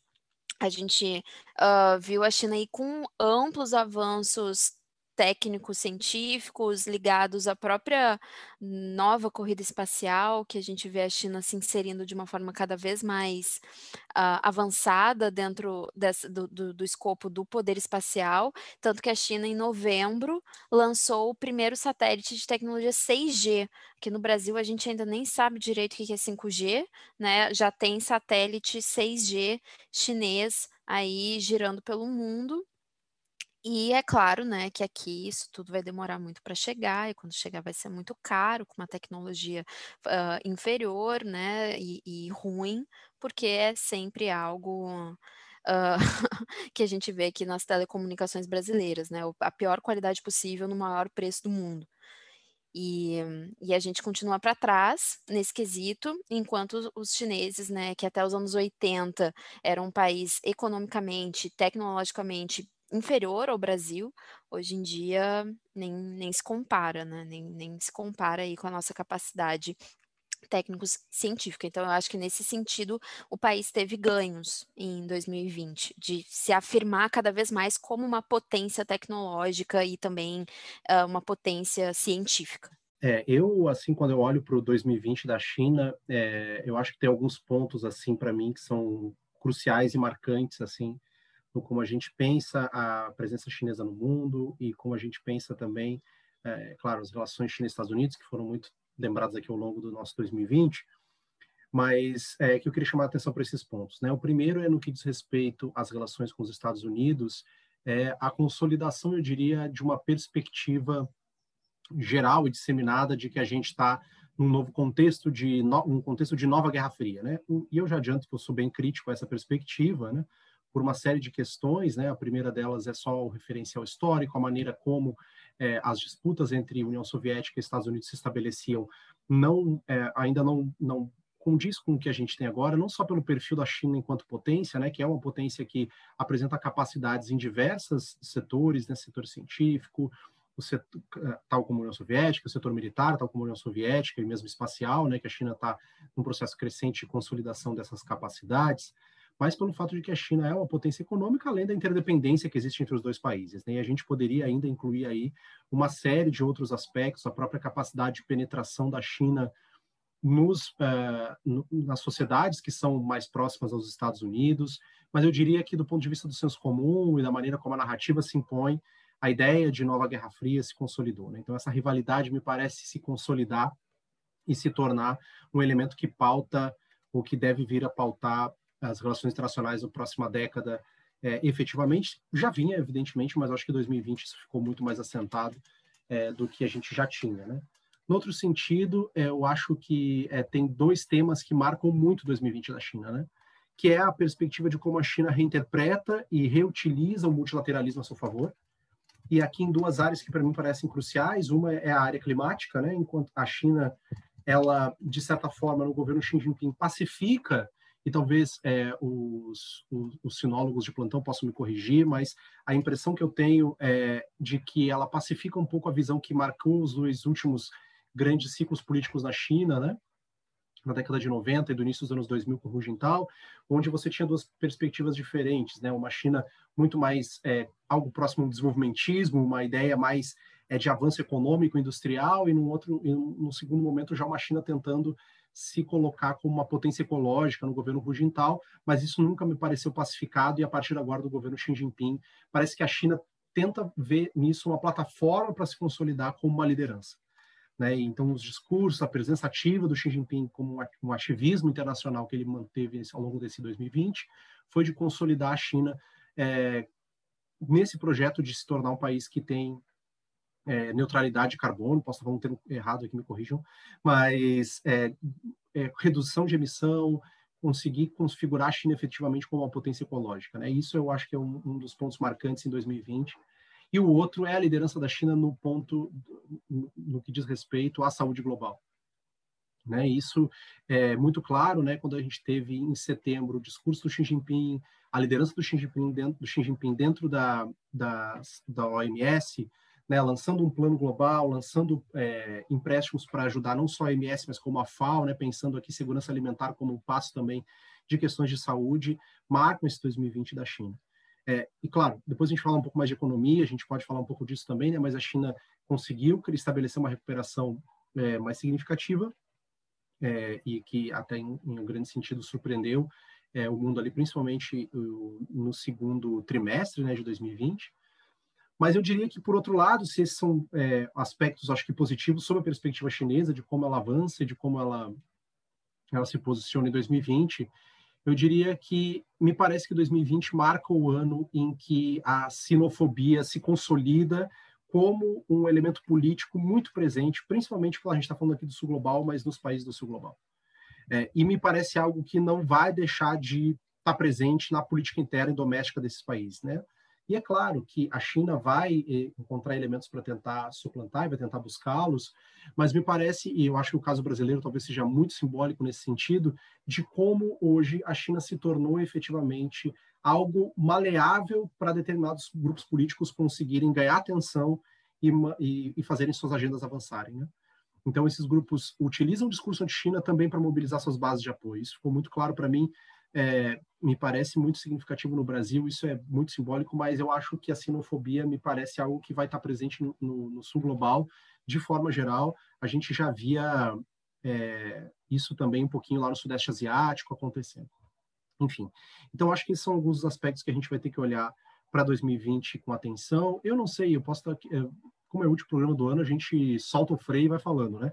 a gente uh, viu a China aí com amplos avanços técnicos científicos ligados à própria nova corrida espacial, que a gente vê a China se inserindo de uma forma cada vez mais uh, avançada dentro do, do, do, escopo do poder espacial, tanto que a China, em novembro, lançou o primeiro satélite de tecnologia 6G. Aqui no Brasil, a gente ainda nem sabe direito o que é 5G, né? Já tem satélite 6G chinês aí girando pelo mundo e é claro, né, que aqui isso tudo vai demorar muito para chegar, e quando chegar vai ser muito caro, com uma tecnologia uh, inferior, né, e, e, ruim, porque é sempre algo uh, <laughs> que a gente vê aqui nas telecomunicações brasileiras, né, a pior qualidade possível no maior preço do mundo. E, e, a gente continua para trás nesse quesito, enquanto os chineses, né, que até os anos 80 eram um país economicamente, tecnologicamente inferior ao Brasil, hoje em dia nem, nem se compara, né? Nem, nem se compara aí com a nossa capacidade técnicos científica. Então, eu acho que nesse sentido o país teve ganhos em 2020, de se afirmar cada vez mais como uma potência tecnológica e também uh, uma potência científica. É, eu, assim, quando eu olho para o 2020 da China, é, eu acho que tem alguns pontos, assim, para mim que são cruciais e marcantes, assim, no como a gente pensa a presença chinesa no mundo e como a gente pensa também, é, claro, as relações China-Estados Unidos, que foram muito lembradas aqui ao longo do nosso 2020, mas é, que eu queria chamar a atenção para esses pontos. Né? O primeiro é no que diz respeito às relações com os Estados Unidos, é a consolidação, eu diria, de uma perspectiva geral e disseminada de que a gente está num novo contexto de no, um contexto de nova Guerra Fria, né? E eu já adianto que eu sou bem crítico a essa perspectiva, né? Por uma série de questões, né? A primeira delas é só o referencial histórico, a maneira como é, as disputas entre União Soviética e Estados Unidos se estabeleciam, não é, ainda não não condiz com o que a gente tem agora, não só pelo perfil da China enquanto potência, né, que é uma potência que apresenta capacidades em diversos setores, né, setor científico, setor, eh, tal como a União Soviética, o setor militar, tal como a União Soviética, e mesmo espacial, né, que a China está num processo crescente de consolidação dessas capacidades, mas pelo fato de que a China é uma potência econômica, além da interdependência que existe entre os dois países. Né? E a gente poderia ainda incluir aí uma série de outros aspectos, a própria capacidade de penetração da China nos, uh, no, nas sociedades que são mais próximas aos Estados Unidos, mas eu diria que do ponto de vista do senso comum e da maneira como a narrativa se impõe, a ideia de nova Guerra Fria se consolidou. Né? Então, essa rivalidade me parece se consolidar e se tornar um elemento que pauta ou que deve vir a pautar as relações internacionais na próxima década. É, efetivamente, já vinha, evidentemente, mas acho que em 2020 isso ficou muito mais assentado é, do que a gente já tinha. Né? No outro sentido, é, eu acho que é, tem dois temas que marcam muito 2020 da China, né? que é a perspectiva de como a China reinterpreta e reutiliza o multilateralismo a seu favor, e aqui em duas áreas que para mim parecem cruciais. Uma é a área climática, né? Enquanto a China, ela de certa forma no governo Xi Jinping pacifica e talvez é, os, os, os, sinólogos de plantão possam me corrigir, mas a impressão que eu tenho é de que ela pacifica um pouco a visão que marcou os dois últimos grandes ciclos políticos na China, né? na década de 90 e do início dos anos 2000 com Hu Jintao, onde você tinha duas perspectivas diferentes, né? Uma China muito mais é, algo próximo ao desenvolvimentismo, uma ideia mais é, de avanço econômico, industrial, e num outro, e num segundo momento já uma China tentando se colocar como uma potência ecológica no governo Hu Jintao, mas isso nunca me pareceu pacificado e a partir agora do governo Xi Jinping parece que a China tenta ver nisso uma plataforma para se consolidar como uma liderança. Né? Então, os discursos, a presença ativa do Xi Jinping como um ativismo internacional que ele manteve ao longo desse 2020 foi de consolidar a China é, nesse projeto de se tornar um país que tem é, neutralidade de carbono, posso falar um termo errado aqui, me corrijam, mas é, é, redução de emissão, conseguir configurar a China efetivamente como uma potência ecológica. Né? Isso eu acho que é um, um dos pontos marcantes em 2020 e o outro é a liderança da China no ponto no, que diz respeito à saúde global. Né, isso é muito claro né, quando a gente teve em setembro o discurso do Xi Jinping, a liderança do Xi Jinping dentro, Xi Jinping dentro da, da, da OMS, né, lançando um plano global, lançando é, empréstimos para ajudar não só a OMS, mas como a FAO, né, pensando aqui segurança alimentar como um passo também de questões de saúde, marcam esse 2020 da China. É, e claro, depois a gente fala um pouco mais de economia, a gente pode falar um pouco disso também, né? mas a China conseguiu estabelecer uma recuperação é, mais significativa é, e que até em, em, um grande sentido surpreendeu é, o mundo ali, principalmente no segundo trimestre né, de 2020. Mas eu diria que, por outro lado, se esses são é, aspectos, acho que positivos, sobre a perspectiva chinesa, de como ela avança e de como ela, ela se posiciona em 2020, eu diria que me parece que 2020 marca o ano em que a sinofobia se consolida como um elemento político muito presente, principalmente quando a gente está falando aqui do Sul Global, mas nos países do Sul Global. É, e me parece algo que não vai deixar de estar tá presente na política interna e doméstica desses países, né? E é claro que a China vai eh, encontrar elementos para tentar suplantar e vai tentar buscá-los, mas me parece, e eu acho que o caso brasileiro talvez seja muito simbólico nesse sentido, de como hoje a China se tornou efetivamente algo maleável para determinados grupos políticos conseguirem ganhar atenção e, e, e fazerem suas agendas avançarem. Né? Então, esses grupos utilizam o discurso anti-China também para mobilizar suas bases de apoio. Isso ficou muito claro para mim é, me parece muito significativo no Brasil, isso é muito simbólico, mas eu acho que a sinofobia me parece algo que vai estar presente no, no, no sul global, de forma geral. A gente já via é, isso também um pouquinho lá no Sudeste Asiático acontecendo. enfim. Então, acho que são alguns aspectos que a gente vai ter que olhar para 2020 com atenção. Eu não sei, eu posso estar, é, como é o último programa do ano, a gente solta o freio e vai falando, né?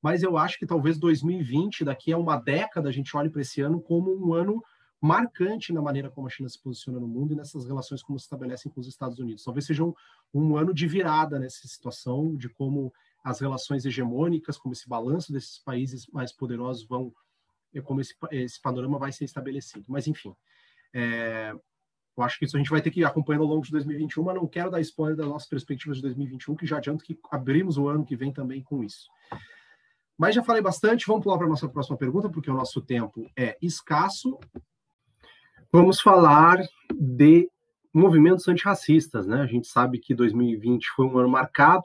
Mas eu acho que talvez 2020, daqui a uma década, a gente olhe para esse ano como um ano marcante na maneira como a China se posiciona no mundo e nessas relações como se estabelecem com os Estados Unidos. Talvez seja um, um ano de virada nessa situação, de como as relações hegemônicas, como esse balanço desses países mais poderosos vão, como esse, esse panorama vai ser estabelecido. Mas, enfim, é, eu acho que isso a gente vai ter que ir acompanhando ao longo de 2021, mas não quero dar spoiler das nossas perspectivas de 2021, que já adianto que abrimos o ano que vem também com isso. Mas já falei bastante, vamos pular para a nossa próxima pergunta, porque o nosso tempo é escasso. Vamos falar de movimentos antirracistas, né? A gente sabe que 2020 foi um ano marcado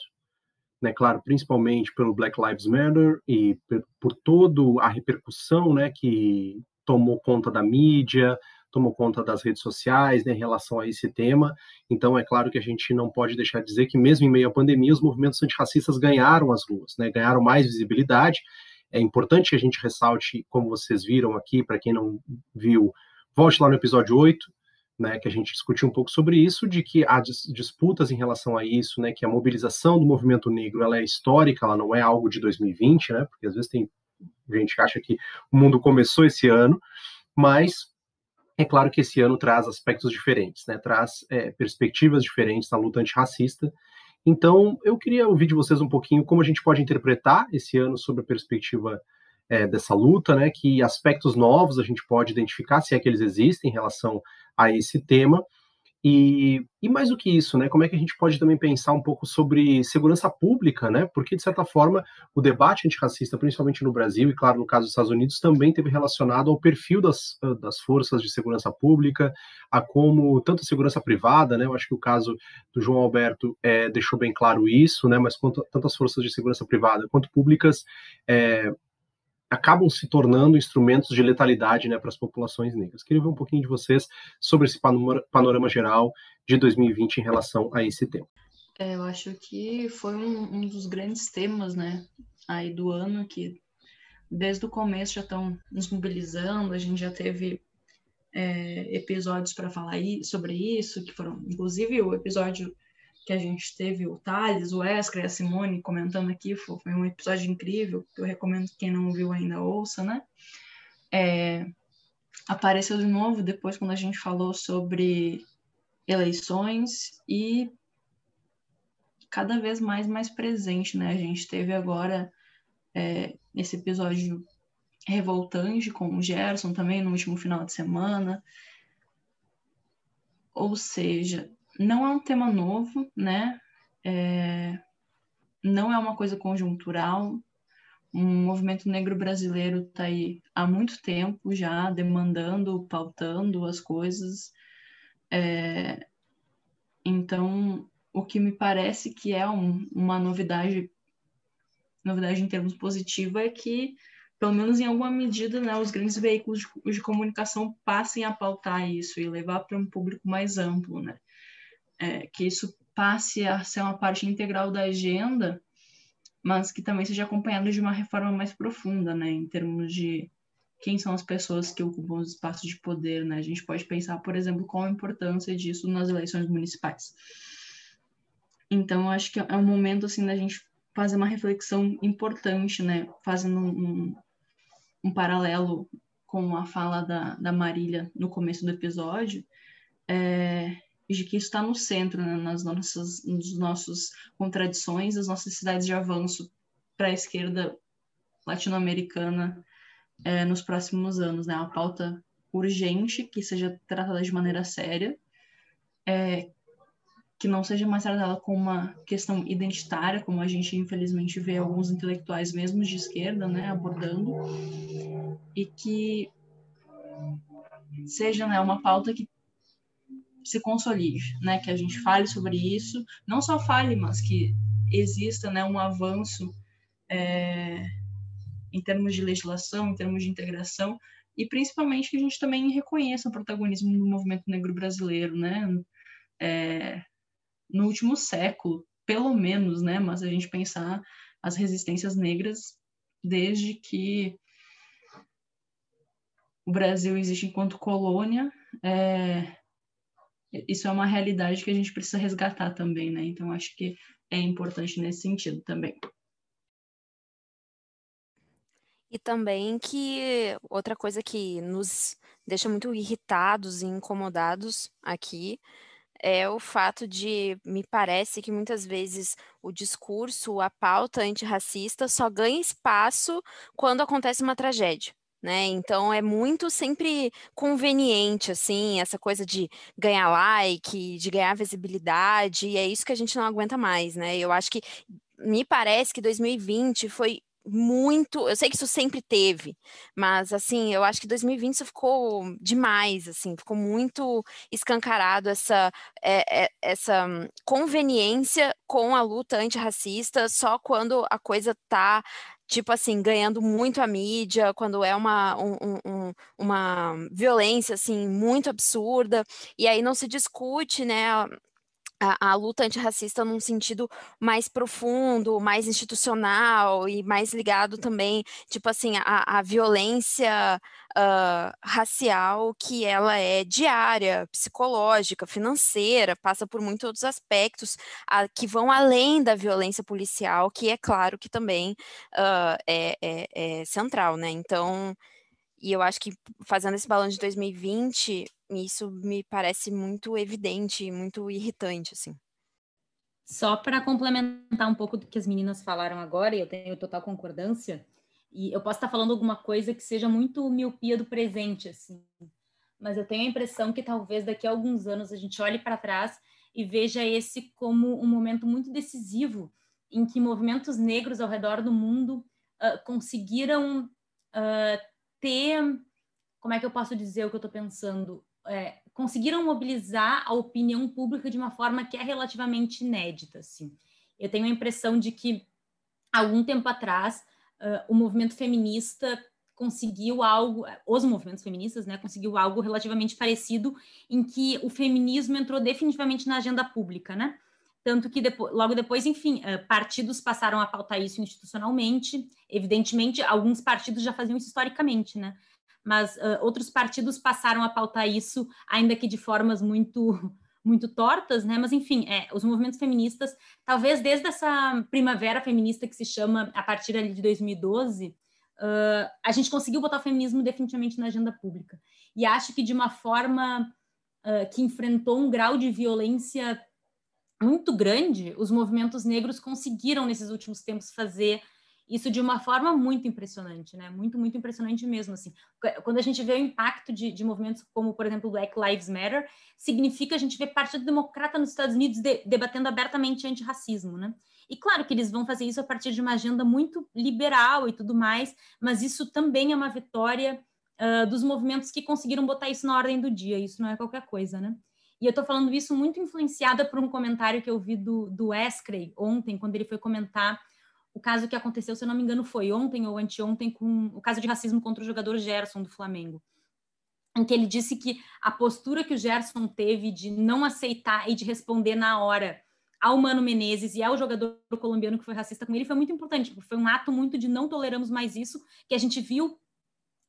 né, claro, principalmente pelo Black Lives Matter e por, por toda a repercussão, né, que tomou conta da mídia, tomou conta das redes sociais né, em relação a esse tema. Então, é claro que a gente não pode deixar de dizer que, mesmo em meio à pandemia, os movimentos antirracistas ganharam as ruas, né, ganharam mais visibilidade. É importante que a gente ressalte, como vocês viram aqui, para quem não viu, volte lá no episódio 8, né, que a gente discutiu um pouco sobre isso, de que há dis disputas em relação a isso, né, que a mobilização do movimento negro ela é histórica, ela não é algo de 2020, né, porque às vezes tem gente que acha que o mundo começou esse ano, mas é claro que esse ano traz aspectos diferentes, né, traz é, perspectivas diferentes na luta antirracista. Então, eu queria ouvir de vocês um pouquinho como a gente pode interpretar esse ano sob a perspectiva é, dessa luta, né? Que aspectos novos a gente pode identificar, se é que eles existem em relação a esse tema. E, e mais do que isso, né? Como é que a gente pode também pensar um pouco sobre segurança pública, né? Porque, de certa forma, o debate antirracista, principalmente no Brasil, e claro, no caso dos Estados Unidos, também teve relacionado ao perfil das, das forças de segurança pública, a como tanto a segurança privada, né? Eu acho que o caso do João Alberto é, deixou bem claro isso, né? Mas quanto, tanto as forças de segurança privada quanto públicas é, acabam se tornando instrumentos de letalidade né, para as populações negras. Queria ver um pouquinho de vocês sobre esse panorama, geral de 2020 em relação a esse tema. É, eu acho que foi um, um, dos grandes temas né, aí do ano que desde o começo já estão nos mobilizando, a gente já teve é, episódios para falar sobre isso, que foram, inclusive, o episódio que a gente teve o Thales, o Escra e a Simone comentando aqui, foi, um episódio incrível, que eu recomendo que quem não viu ainda ouça, né? É, apareceu de novo depois quando a gente falou sobre eleições e cada vez mais mais presente, né? A gente teve agora é, esse episódio revoltante com o Gerson também no último final de semana. Ou seja, não é um tema novo, né? É, não é uma coisa conjuntural. O movimento negro brasileiro está aí há muito tempo já demandando, pautando as coisas. É, então, o que me parece que é um, uma novidade, novidade em termos positivos, é que, pelo menos em alguma medida, né, os grandes veículos de, de comunicação passem a pautar isso e levar para um público mais amplo, né? É, que isso passe a ser uma parte integral da agenda, mas que também seja acompanhado de uma reforma mais profunda, né, em termos de quem são as pessoas que ocupam os espaços de poder, né? A gente pode pensar, por exemplo, qual a importância disso nas eleições municipais. Então, eu acho que é um momento, assim, da gente fazer uma reflexão importante, né? Fazendo um, um paralelo com a fala da, da Marília no começo do episódio, é, de que isso está no centro, né, nas nossas nos nossos contradições, as nossas cidades de avanço para a esquerda latino-americana é, nos próximos anos, né? Uma pauta urgente que seja tratada de maneira séria, é, que não seja mais tratada como uma questão identitária, como a gente infelizmente vê alguns intelectuais mesmo de esquerda, né, abordando, e que seja né, uma pauta que se consolide, né? Que a gente fale sobre isso, não só fale, mas que exista, né, um avanço é, em termos de legislação, em termos de integração e principalmente que a gente também reconheça o protagonismo do movimento negro brasileiro, né? É, no último século, pelo menos, né? Mas a gente pensar as resistências negras desde que o Brasil existe enquanto colônia, é, isso é uma realidade que a gente precisa resgatar também, né? Então, acho que é importante nesse sentido também. E também que outra coisa que nos deixa muito irritados e incomodados aqui é o fato de, me parece que muitas vezes o discurso, a pauta antirracista só ganha espaço quando acontece uma tragédia. Né? Então é muito sempre conveniente, assim, essa coisa de ganhar like, de ganhar visibilidade, e é isso que a gente não aguenta mais, né? Eu acho que me parece que 2020 foi muito, eu sei que isso sempre teve, mas assim, eu acho que 2020 isso ficou demais, assim, ficou muito escancarado essa, é, é, essa conveniência com a luta antirracista só quando a coisa tá tipo assim, ganhando muito a mídia, quando é uma, um, um, uma violência, assim, muito absurda, e aí não se discute, né, a, a, luta antirracista num sentido mais profundo, mais institucional e mais ligado também, tipo assim, a, a violência uh, racial que ela é diária, psicológica, financeira, passa por muitos outros aspectos uh, que vão além da violência policial, que é claro que também uh, é, é, é central, né? Então, e eu acho que fazendo esse balanço de 2020, isso me parece muito evidente, muito irritante, assim. Só para complementar um pouco do que as meninas falaram agora, e eu tenho total concordância, e eu posso estar falando alguma coisa que seja muito miopia do presente, assim, mas eu tenho a impressão que talvez daqui a alguns anos a gente olhe para trás e veja esse como um momento muito decisivo em que movimentos negros ao redor do mundo uh, conseguiram uh, ter, como é que eu posso dizer o que eu estou pensando? É, conseguiram mobilizar a opinião pública de uma forma que é relativamente inédita. Assim. Eu tenho a impressão de que, algum tempo atrás, uh, o movimento feminista conseguiu algo, os movimentos feministas, né, conseguiu algo relativamente parecido em que o feminismo entrou definitivamente na agenda pública, né? Tanto que depois, logo depois, enfim, partidos passaram a pautar isso institucionalmente. Evidentemente, alguns partidos já faziam isso historicamente, né? Mas uh, outros partidos passaram a pautar isso, ainda que de formas muito <laughs> muito tortas, né? Mas enfim, é, os movimentos feministas, talvez desde essa primavera feminista que se chama a partir ali de 2012, uh, a gente conseguiu botar o feminismo definitivamente na agenda pública. E acho que de uma forma uh, que enfrentou um grau de violência muito grande, os movimentos negros conseguiram nesses últimos tempos fazer isso de uma forma muito impressionante, né? Muito, muito impressionante mesmo, assim. Quando a gente vê o impacto de, de movimentos como, por exemplo, Black Lives Matter, significa a gente ver Partido Democrata nos Estados Unidos de, debatendo abertamente antirracismo, né? E claro que eles vão fazer isso a partir de uma agenda muito liberal e tudo mais, mas isso também é uma vitória uh, dos movimentos que conseguiram botar isso na ordem do dia, isso não é qualquer coisa, né? E eu estou falando isso muito influenciada por um comentário que eu vi do, do Escrey ontem, quando ele foi comentar o caso que aconteceu, se eu não me engano, foi ontem ou anteontem, com o caso de racismo contra o jogador Gerson do Flamengo. Em que ele disse que a postura que o Gerson teve de não aceitar e de responder na hora ao Mano Menezes e ao jogador colombiano que foi racista com ele foi muito importante, porque foi um ato muito de não toleramos mais isso, que a gente viu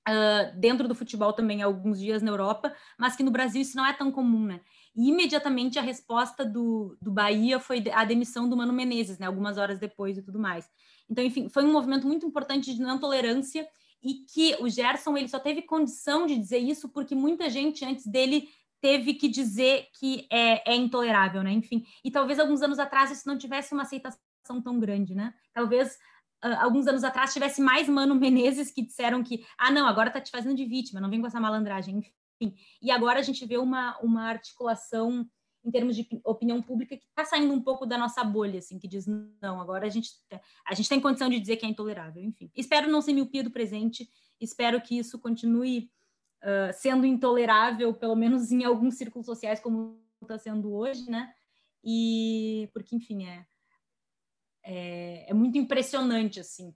Uh, dentro do futebol também há alguns dias na Europa, mas que no Brasil isso não é tão comum, né? E imediatamente a resposta do, do Bahia foi a demissão do Mano Menezes, né? Algumas horas depois e tudo mais. Então, enfim, foi um movimento muito importante de não tolerância e que o Gerson ele só teve condição de dizer isso porque muita gente antes dele teve que dizer que é, é intolerável, né? Enfim, e talvez alguns anos atrás isso não tivesse uma aceitação tão grande, né? Talvez Uh, alguns anos atrás tivesse mais Mano Menezes que disseram que, ah, não, agora tá te fazendo de vítima, não vem com essa malandragem, enfim. E agora a gente vê uma, uma articulação em termos de opinião pública que está saindo um pouco da nossa bolha, assim, que diz, não, agora a gente, a gente tem condição de dizer que é intolerável, enfim. Espero não ser miopia do presente, espero que isso continue uh, sendo intolerável, pelo menos em alguns círculos sociais, como está sendo hoje, né? E, porque, enfim, é é, é muito impressionante assim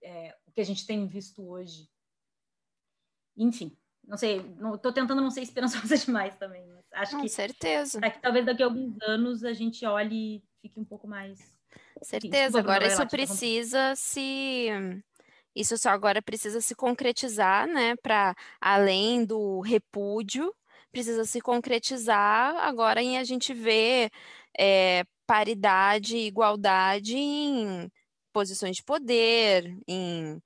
é, o que a gente tem visto hoje. Enfim, não sei, estou tentando não ser esperançosa <laughs> demais também, mas acho Com que certeza. que talvez daqui a alguns anos a gente olhe e fique um pouco mais certeza. Enfim, Agora isso precisa se Isso só agora precisa se concretizar, né, para além do repúdio, precisa se concretizar agora em a gente ver é, paridade e igualdade em posições de poder, em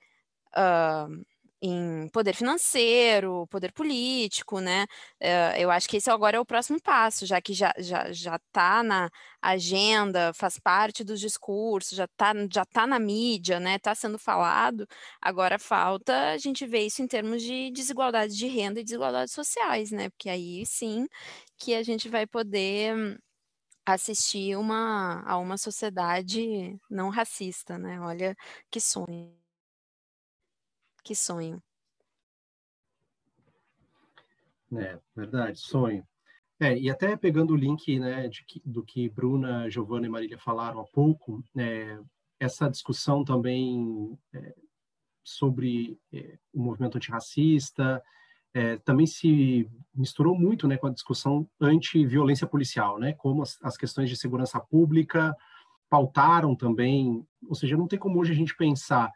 uh, em poder financeiro, poder político, né? Eh, eu acho que esse agora é o próximo passo, já que já já já está na agenda, faz parte dos discursos, já está já tá na mídia, né? Está sendo falado. Agora falta a gente ver isso em termos de desigualdade de renda e desigualdades sociais, né? Porque aí sim que a gente vai poder assistir uma, a uma sociedade não racista, né? Olha que sonho. Que sonho. É, verdade, sonho. É, e até pegando o link né, de, do que Bruna, Giovana e Marília falaram há pouco, é, essa discussão também é, sobre é, o movimento antirracista é, também se misturou muito né, com a discussão anti-violência policial, né, como as, as questões de segurança pública pautaram também, ou seja, não tem como hoje a gente pensar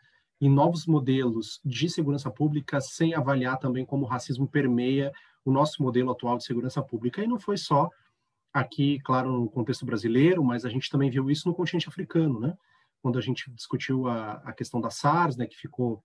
em novos modelos de segurança pública sem avaliar também como o racismo permeia o nosso modelo atual de segurança pública. E não foi só aqui, claro, no contexto brasileiro, mas a gente também viu isso no continente africano, né? Quando a gente discutiu a, a questão da SARS, né, que ficou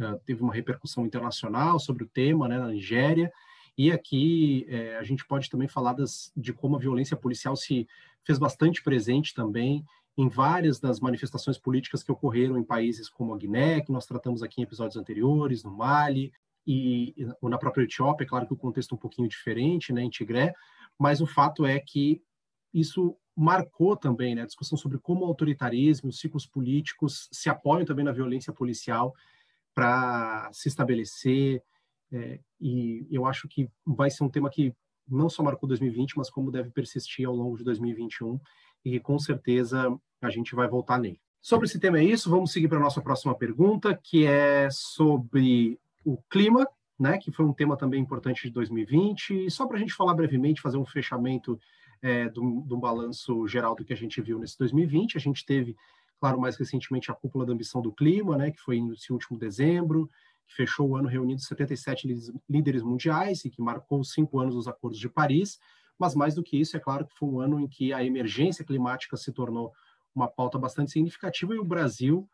uh, teve uma repercussão internacional sobre o tema, né, na Nigéria. E aqui é, a gente pode também falar das, de como a violência policial se fez bastante presente também em várias das manifestações políticas que ocorreram em países como a Guiné, que nós tratamos aqui em episódios anteriores, no Mali, e, na própria Etiópia, é claro que o contexto é um pouquinho diferente, né, em Tigré, mas o fato é que isso marcou também né, a discussão sobre como o autoritarismo, os ciclos políticos se apoiam também na violência policial para se estabelecer, é, e eu acho que vai ser um tema que não só marcou 2020, mas como deve persistir ao longo de 2021, e com certeza a gente vai voltar nele. Sobre esse tema é isso, vamos seguir para a nossa próxima pergunta, que é sobre o clima, né, que foi um tema também importante de 2020. E só para a gente falar brevemente, fazer um fechamento é, do, balanço geral do que a gente viu nesse 2020, a gente teve, claro, mais recentemente a cúpula da ambição do clima, né, que foi nesse último dezembro, que fechou o ano reunindo 77 líderes mundiais e que marcou cinco anos dos Acordos de Paris. Mas mais do que isso, é claro que foi um ano em que a emergência climática se tornou uma pauta bastante significativa e o Brasil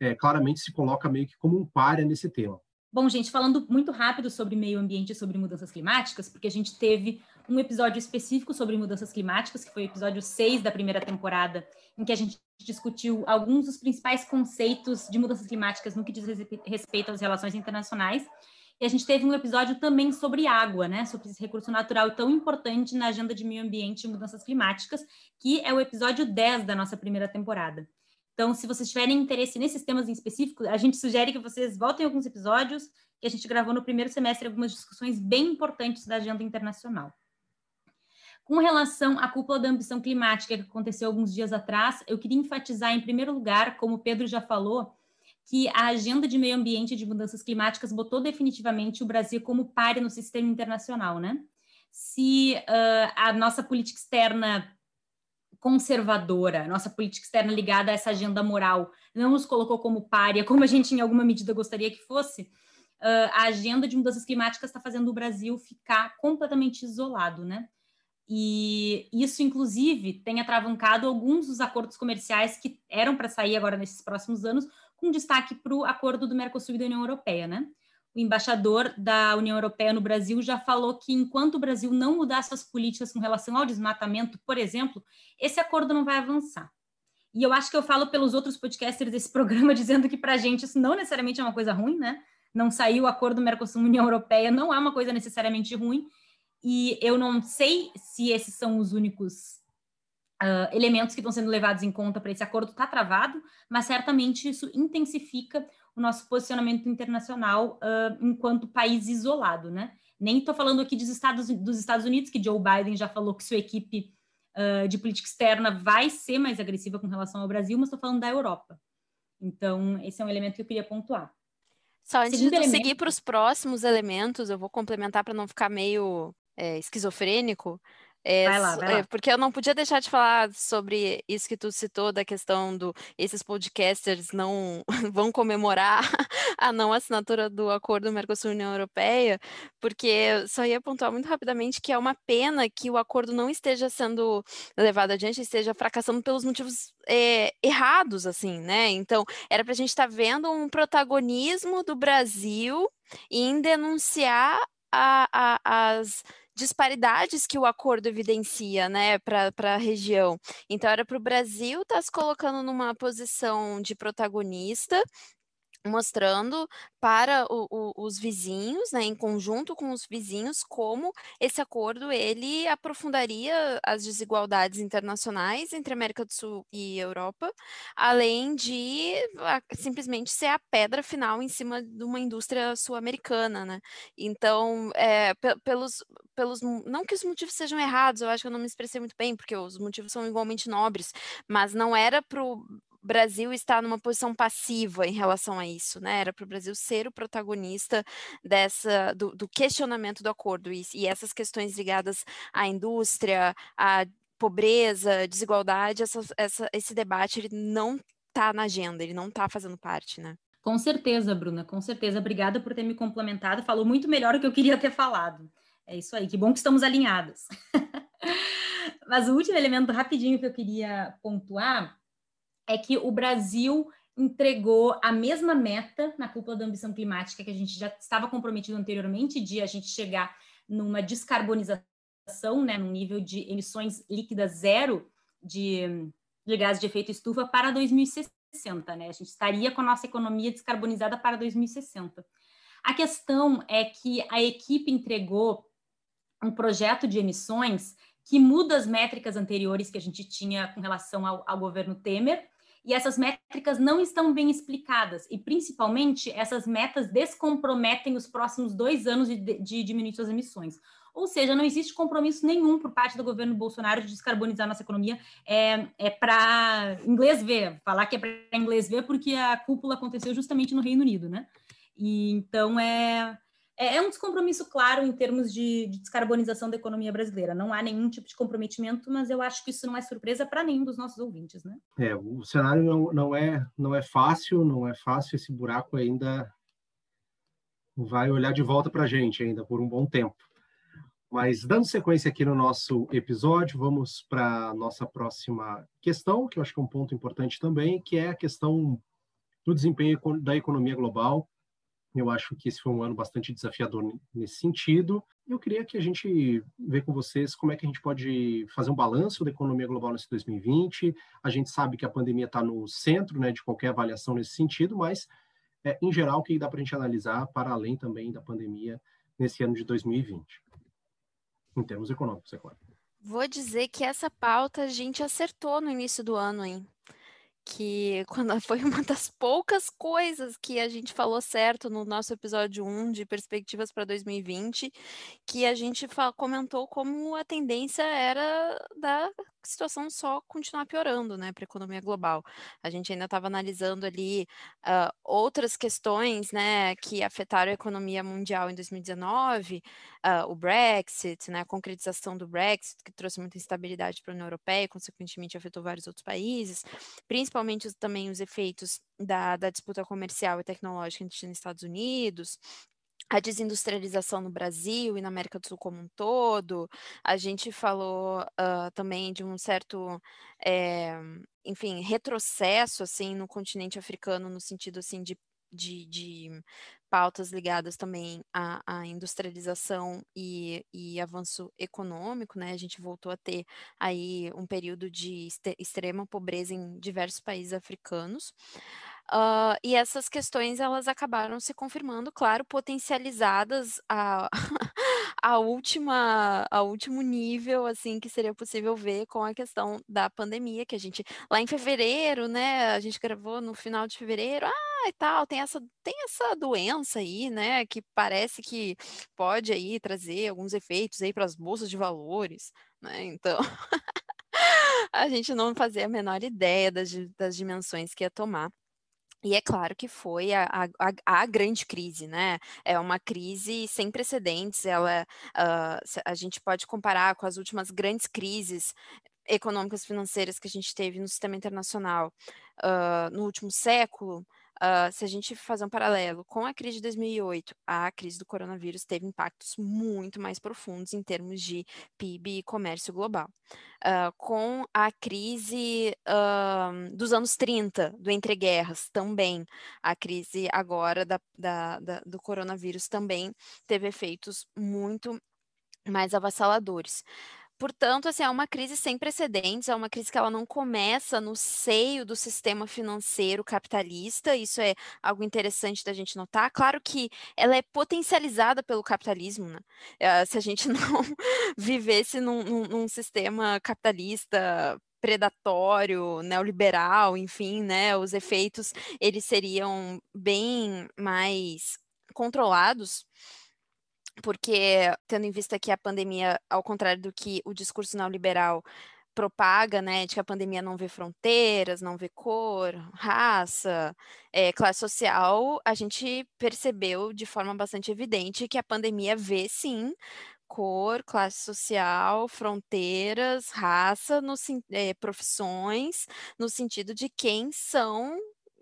é, claramente se coloca meio que como um páreo nesse tema. Bom, gente, falando muito rápido sobre meio ambiente e sobre mudanças climáticas, porque a gente teve um episódio específico sobre mudanças climáticas, que foi o episódio 6 da primeira temporada, em que a gente discutiu alguns dos principais conceitos de mudanças climáticas no que diz respeito às relações internacionais. E a gente teve um episódio também sobre água, né? Sobre esse recurso natural tão importante na agenda de meio ambiente e mudanças climáticas, que é o episódio 10 da nossa primeira temporada. Então, se vocês tiverem interesse nesses temas em específico, a gente sugere que vocês voltem alguns episódios que a gente gravou no primeiro semestre, algumas discussões bem importantes da agenda internacional. Com relação à cúpula da ambição climática que aconteceu alguns dias atrás, eu queria enfatizar, em primeiro lugar, como o Pedro já falou, que a agenda de meio ambiente e de mudanças climáticas botou definitivamente o Brasil como páreo no sistema internacional, né? Se uh, a nossa política externa conservadora, nossa política externa ligada a essa agenda moral não nos colocou como párea, como a gente em alguma medida gostaria que fosse, uh, a agenda de mudanças climáticas está fazendo o Brasil ficar completamente isolado, né? E isso, inclusive, tem atravancado alguns dos acordos comerciais que eram para sair agora nesses próximos anos, com destaque para o acordo do Mercosul e da União Europeia, né? O embaixador da União Europeia no Brasil já falou que enquanto o Brasil não mudar suas políticas com relação ao desmatamento, por exemplo, esse acordo não vai avançar. E eu acho que eu falo pelos outros podcasters desse <laughs> programa dizendo que para a gente isso não necessariamente é uma coisa ruim, né? Não saiu o acordo Mercosul-União Europeia, não é uma coisa necessariamente ruim. E eu não sei se esses são os únicos uh, elementos que estão sendo levados em conta para esse acordo está travado, mas certamente isso intensifica o nosso posicionamento internacional uh, enquanto país isolado, né? Nem estou falando aqui dos Estados, dos Estados Unidos, que Joe Biden já falou que sua equipe uh, de política externa vai ser mais agressiva com relação ao Brasil, mas estou falando da Europa. Então, esse é um elemento que eu queria pontuar. Só antes Segundo de elemento... seguir para os próximos elementos, eu vou complementar para não ficar meio é, esquizofrênico. É, vai lá, vai lá. É, porque eu não podia deixar de falar sobre isso que tu citou, da questão do esses podcasters não <laughs> vão comemorar <laughs> a não assinatura do acordo Mercosul-União Europeia, porque só ia pontuar muito rapidamente que é uma pena que o acordo não esteja sendo levado adiante, esteja fracassando pelos motivos é, errados, assim, né? Então, era para a gente estar tá vendo um protagonismo do Brasil em denunciar a, a, as disparidades que o acordo evidencia, né, para a região. Então, era para o Brasil estar tá se colocando numa posição de protagonista mostrando para o, o, os vizinhos, né, em conjunto com os vizinhos, como esse acordo ele aprofundaria as desigualdades internacionais entre América do Sul e Europa, além de a, simplesmente ser a pedra final em cima de uma indústria sul-americana, né? Então, é, pelos, pelos, não que os motivos sejam errados, eu acho que eu não me expressei muito bem, porque os motivos são igualmente nobres, mas não era para Brasil está numa posição passiva em relação a isso, né? Era para o Brasil ser o protagonista dessa do, do questionamento do acordo e, e, essas questões ligadas à indústria, à pobreza, desigualdade, essa, essa, esse debate ele não está na agenda, ele não está fazendo parte, né? Com certeza, Bruna, com certeza. Obrigada por ter me complementado. Falou muito melhor do que eu queria ter falado. É isso aí, que bom que estamos alinhadas. <laughs> Mas o último elemento rapidinho que eu queria pontuar é que o Brasil entregou a mesma meta na cúpula da ambição climática que a gente já estava comprometido anteriormente, de a gente chegar numa descarbonização, né, num nível de emissões líquidas zero de, de gás de efeito estufa para 2060, né? A gente estaria com a nossa economia descarbonizada para 2060. A questão é que a equipe entregou um projeto de emissões que muda as métricas anteriores que a gente tinha com relação ao, ao governo Temer, e essas métricas não estão bem explicadas, e principalmente essas metas descomprometem os próximos dois anos de, de diminuir suas emissões. Ou seja, não existe compromisso nenhum por parte do governo Bolsonaro de descarbonizar nossa economia. É, é para inglês ver, falar que é para inglês ver, porque a cúpula aconteceu justamente no Reino Unido, né? E então é, é, é, um descompromisso claro em termos de, de, descarbonização da economia brasileira. Não há nenhum tipo de comprometimento, mas eu acho que isso não é surpresa para nenhum dos nossos ouvintes, né? É, o cenário não, não, é, não é fácil, não é fácil, esse buraco ainda vai olhar de volta para a gente ainda por um bom tempo. Mas dando sequência aqui no nosso episódio, vamos para nossa próxima questão, que eu acho que é um ponto importante também, que é a questão do desempenho da economia global eu acho que esse foi um ano bastante desafiador nesse sentido. Eu queria que a gente vê com vocês como é que a gente pode fazer um balanço da economia global nesse 2020. A gente sabe que a pandemia está no centro né, de qualquer avaliação nesse sentido, mas, é, em geral, o que dá para a gente analisar para além também da pandemia nesse ano de 2020, em termos econômicos, é claro. Vou dizer que essa pauta a gente acertou no início do ano, hein? Que <laughs> quando foi uma das poucas coisas que a gente falou certo no nosso episódio 1 de perspectivas para 2020, que a gente comentou como a tendência era da situação só continuar piorando, né, para a economia global. A gente ainda estava analisando ali uh, outras questões, né, que afetaram a economia mundial em 2019, uh, ah, o Brexit, né, a concretização do Brexit, que trouxe muita instabilidade para a União Europeia e, consequentemente, afetou vários outros países, principalmente também os efeitos da, da disputa comercial e tecnológica entre os Estados Unidos, a desindustrialização no Brasil e na América do Sul como um todo. A gente falou uh, também de um certo, é, enfim, retrocesso assim no continente africano no sentido assim de, de, de pautas ligadas também à, à industrialização e, e, avanço econômico, né? A gente voltou a ter aí um período de extrema pobreza em diversos países africanos. Uh, e essas questões elas acabaram se confirmando, claro, potencializadas a, <laughs> a última a último nível assim que seria possível ver com a questão da pandemia que a gente lá em fevereiro, né? A gente gravou no final de fevereiro, ah, e tal, tem essa tem essa doença aí, né? Que parece que pode aí trazer alguns efeitos aí para as bolsas de valores, né? Então <laughs> a gente não fazia a menor ideia das, das dimensões que ia tomar. E é claro que foi a, a, a, grande crise, né? É uma crise sem precedentes. Ela, uh, a gente pode comparar com as últimas grandes crises econômicas financeiras que a gente teve no sistema internacional uh, no último século. Uh, se a gente fazer um paralelo com a crise de 2008, a crise do coronavírus teve impactos muito mais profundos em termos de PIB e comércio global. Uh, com a crise uh, dos anos 30, do entreguerras, também, a crise agora da, da, da, do coronavírus também teve efeitos muito mais avassaladores. Portanto, assim, é uma crise sem precedentes, é uma crise que ela não começa no seio do sistema financeiro capitalista, isso é algo interessante da gente notar. Claro que ela é potencializada pelo capitalismo, né? Uh, se a gente <laughs> não vivesse num, num, num sistema capitalista predatório, neoliberal, enfim, né, os efeitos eles seriam bem mais controlados porque tendo em vista que a pandemia, ao contrário do que o discurso neoliberal propaga, né, de que a pandemia não vê fronteiras, não vê cor, raça, é, classe social, a gente percebeu de forma bastante evidente que a pandemia vê sim cor, classe social, fronteiras, raça, no, é, profissões, no sentido de quem são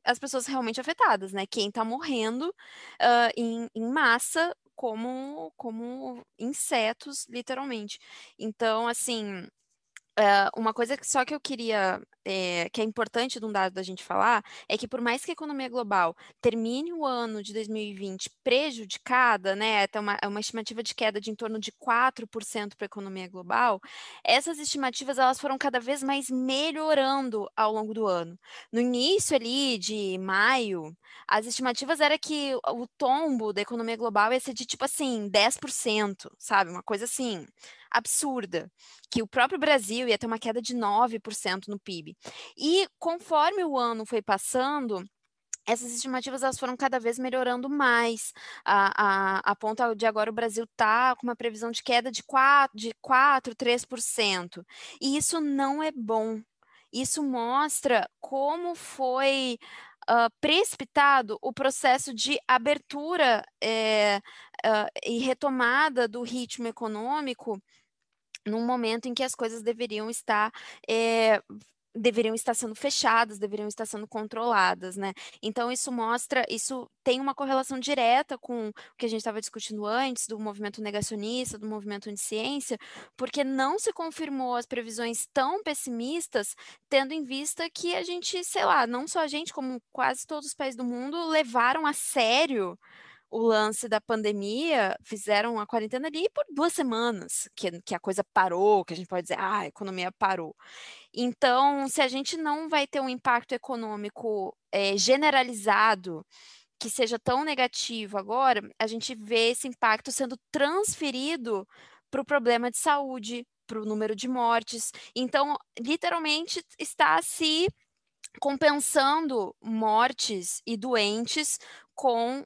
as pessoas realmente afetadas, né? Quem está morrendo uh, em, em massa como, como insetos, literalmente. Então, assim, Uh, uma coisa que só que eu queria, é, que é importante de um dado da gente falar, é que por mais que a economia global termine o ano de 2020 prejudicada, né, até uma, uma estimativa de queda de em torno de 4% para a economia global, essas estimativas elas foram cada vez mais melhorando ao longo do ano. No início ali de maio, as estimativas era que o tombo da economia global ia ser de tipo assim, 10%, sabe? Uma coisa assim absurda, que o próprio Brasil ia ter uma queda de 9% no PIB. E conforme o ano foi passando, essas estimativas elas foram cada vez melhorando mais. A, a, a de agora o Brasil está com uma previsão de queda de 4, de 4 3%. E isso não é bom. Isso mostra como foi uh, precipitado o processo de abertura é, uh, e retomada do ritmo econômico num momento em que as coisas deveriam estar é, deveriam estar sendo fechadas, deveriam estar sendo controladas, né? Então isso mostra, isso tem uma correlação direta com o que a gente estava discutindo antes do movimento negacionista, do movimento anti-ciência, porque não se confirmou as previsões tão pessimistas, tendo em vista que a gente, sei lá, não só a gente, como quase todos os países do mundo levaram a sério o lance da pandemia, fizeram a quarentena ali por duas semanas, que, que a coisa parou, que a gente pode dizer, ah, a economia parou. Então, se a gente não vai ter um impacto econômico é, generalizado, que seja tão negativo agora, a gente vê esse impacto sendo transferido para o problema de saúde, para o número de mortes. Então, literalmente, está se compensando mortes e doentes com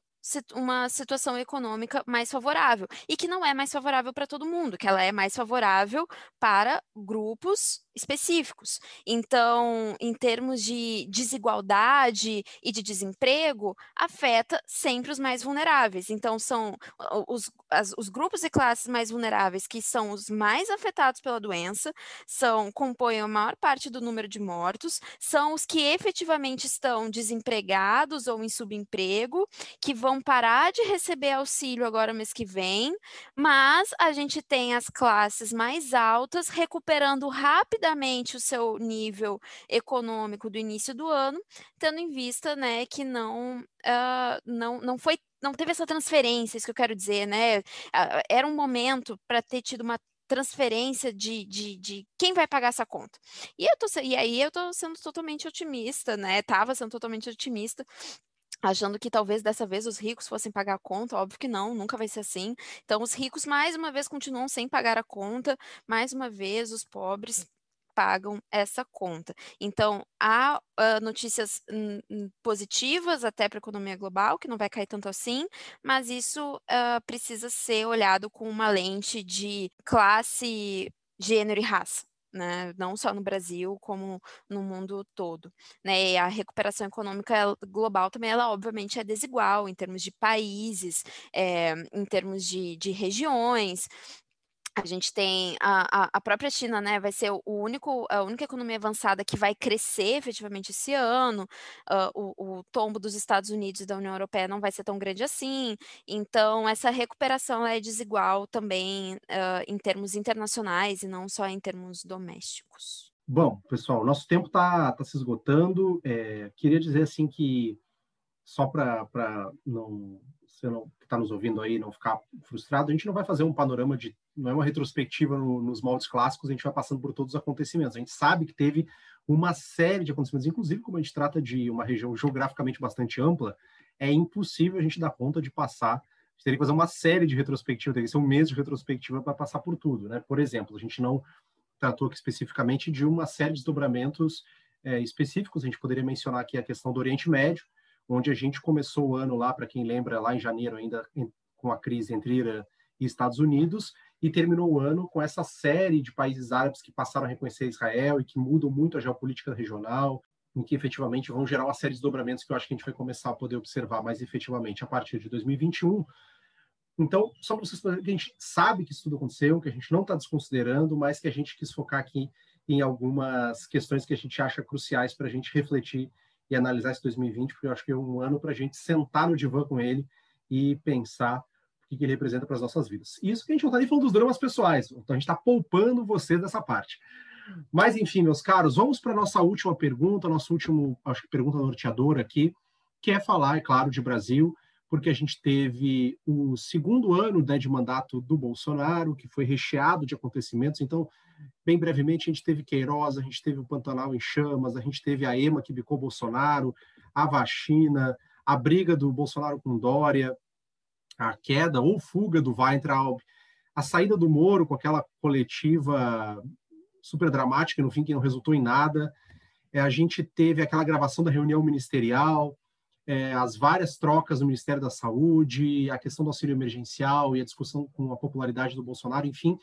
uma situação econômica mais favorável e que não é mais favorável para todo mundo, que ela é mais favorável para grupos específicos. Então, em termos de desigualdade e de desemprego, afeta sempre os mais vulneráveis. Então, são os, as, os grupos e classes mais vulneráveis que são os mais afetados pela doença, são compõem a maior parte do número de mortos, são os que efetivamente estão desempregados ou em subemprego, que vão parar de receber auxílio agora mês que vem, mas a gente tem as classes mais altas recuperando rapidamente rapidamente o seu nível econômico do início do ano, tendo em vista, né, que não, uh, não, não foi, não teve essa transferência, isso que eu quero dizer, né, uh, era um momento para ter tido uma transferência de, de, de, quem vai pagar essa conta. E, eu tô, e aí eu estou sendo totalmente otimista, né? Estava sendo totalmente otimista achando que talvez dessa vez os ricos fossem pagar a conta, óbvio que não, nunca vai ser assim. Então, os ricos mais uma vez continuam sem pagar a conta, mais uma vez os pobres pagam essa conta. Então, há uh, notícias positivas até para a economia global, que não vai cair tanto assim, mas isso uh, precisa ser olhado com uma lente de classe, gênero e raça. né? Não só no Brasil, como no mundo todo, né? E a recuperação econômica global também, ela obviamente é desigual em termos de países, é, em termos de, de regiões, a gente tem a, a, própria China, né? Vai ser o único, a única economia avançada que vai crescer efetivamente esse ano. Uh, o, o, tombo dos Estados Unidos e da União Europeia não vai ser tão grande assim. Então, essa recuperação é desigual também uh, em termos internacionais e não só em termos domésticos. Bom, pessoal, nosso tempo está tá se esgotando. É, queria dizer assim que só para não você não, que está nos ouvindo aí não ficar frustrado, a gente não vai fazer um panorama de, não é uma retrospectiva no, nos moldes clássicos, a gente vai passando por todos os acontecimentos. A gente sabe que teve uma série de acontecimentos, inclusive como a gente trata de uma região geograficamente bastante ampla, é impossível a gente dar conta de passar, a gente teria que fazer uma série de retrospectiva, teria que ser um mês de retrospectiva para passar por tudo, né? Por exemplo, a gente não tratou aqui especificamente de uma série de desdobramentos é, específicos, a gente poderia mencionar aqui a questão do Oriente Médio, onde a gente começou o ano lá, para quem lembra, lá em janeiro ainda com a crise entre Irã e Estados Unidos, e terminou o ano com essa série de países árabes que passaram a reconhecer Israel e que mudam muito a geopolítica regional, em que efetivamente vão gerar uma série de dobramentos que eu acho que a gente vai começar a poder observar mais efetivamente a partir de 2021. Então, só para vocês que a gente sabe que isso tudo aconteceu, que a gente não está desconsiderando, mas que a gente quis focar aqui em algumas questões que a gente acha cruciais para a gente refletir e analisar esse 2020, porque eu acho que é um ano para a gente sentar no divã com ele e pensar o que, ele representa para as nossas vidas. Isso que a gente não está nem falando dos dramas pessoais, então a gente está poupando você dessa parte. Mas, enfim, meus caros, vamos para a nossa última pergunta, nossa última, acho que pergunta norteadora aqui, que é falar, é claro, de Brasil, porque a gente teve o segundo ano né, de mandato do Bolsonaro, que foi recheado de acontecimentos. Então, bem brevemente, a gente teve Queiroz, a gente teve o Pantanal em chamas, a gente teve a EMA que bicou Bolsonaro, a vacina, a briga do Bolsonaro com Dória, a queda ou fuga do Weintraub, a saída do Moro com aquela coletiva super dramática, no fim, que não resultou em nada. É, a gente teve aquela gravação da reunião ministerial, é, as várias trocas no Ministério da Saúde, a questão do auxílio emergencial e a discussão com a popularidade do Bolsonaro, enfim,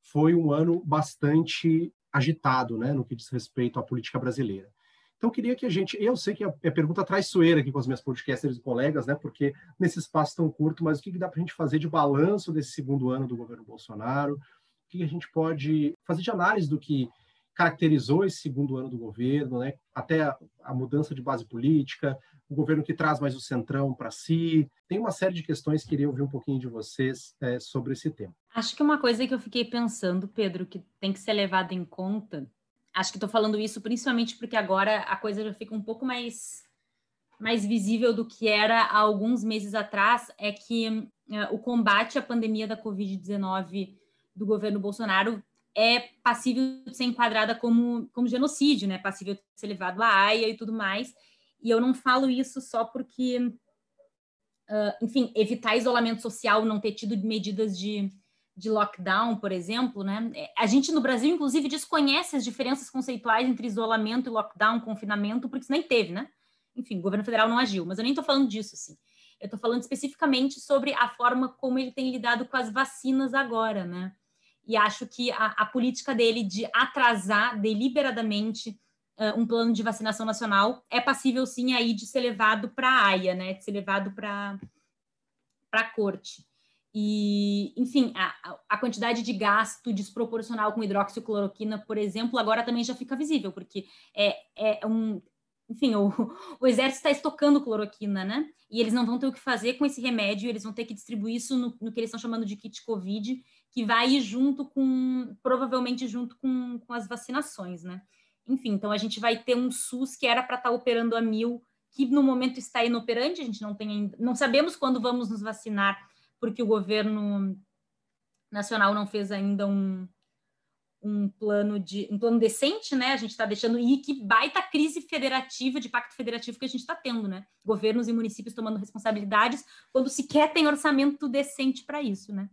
foi um ano bastante agitado, né, no que diz respeito à política brasileira. Então, queria que a gente. Eu sei que é, pergunta traiçoeira aqui com as minhas podcasters e colegas, né? Porque nesse espaço tão curto, mas o que, dá para a gente fazer de balanço desse segundo ano do governo Bolsonaro? O que a gente pode fazer de análise do que caracterizou esse segundo ano do governo, né? até a, a, mudança de base política, o governo que traz mais o centrão para si. Tem uma série de questões que queria ouvir um pouquinho de vocês é, sobre esse tema. Acho que uma coisa que eu fiquei pensando, Pedro, que tem que ser levada em conta, acho que estou falando isso principalmente porque agora a coisa já fica um pouco mais mais visível do que era há alguns meses atrás, é que uh, o combate à pandemia da Covid-19 do governo Bolsonaro é passível de ser enquadrada como, como genocídio, né? Passível de ser levado à AIA e tudo mais. E eu não falo isso só porque, uh, enfim, evitar isolamento social, não ter tido medidas de, de lockdown, por exemplo, né? A gente no Brasil, inclusive, desconhece as diferenças conceituais entre isolamento e lockdown, confinamento, porque isso nem teve, né? Enfim, o governo federal não agiu, mas eu nem estou falando disso, assim. Eu estou falando especificamente sobre a forma como ele tem lidado com as vacinas agora, né? E acho que a, a política dele de atrasar deliberadamente uh, um plano de vacinação nacional é passível sim aí de ser levado para a AIA, né, de ser levado para a corte. E, enfim, a, a quantidade de gasto desproporcional com hidroxicloroquina, por exemplo, agora também já fica visível, porque é, é um, enfim, o, o exército está estocando cloroquina, né? E eles não vão ter o que fazer com esse remédio, eles vão ter que distribuir isso no, no que eles estão chamando de kit Covid, que vai ir junto com, provavelmente junto com, com as vacinações, né? Enfim, então a gente vai ter um SUS que era para estar tá operando a mil, que no momento está inoperante, a gente não tem ainda, não sabemos quando vamos nos vacinar, porque o governo nacional não fez ainda um, um plano de um plano decente, né? A gente está deixando e que baita crise federativa de pacto federativo que a gente está tendo, né? Governos e municípios tomando responsabilidades quando sequer tem orçamento decente para isso, né?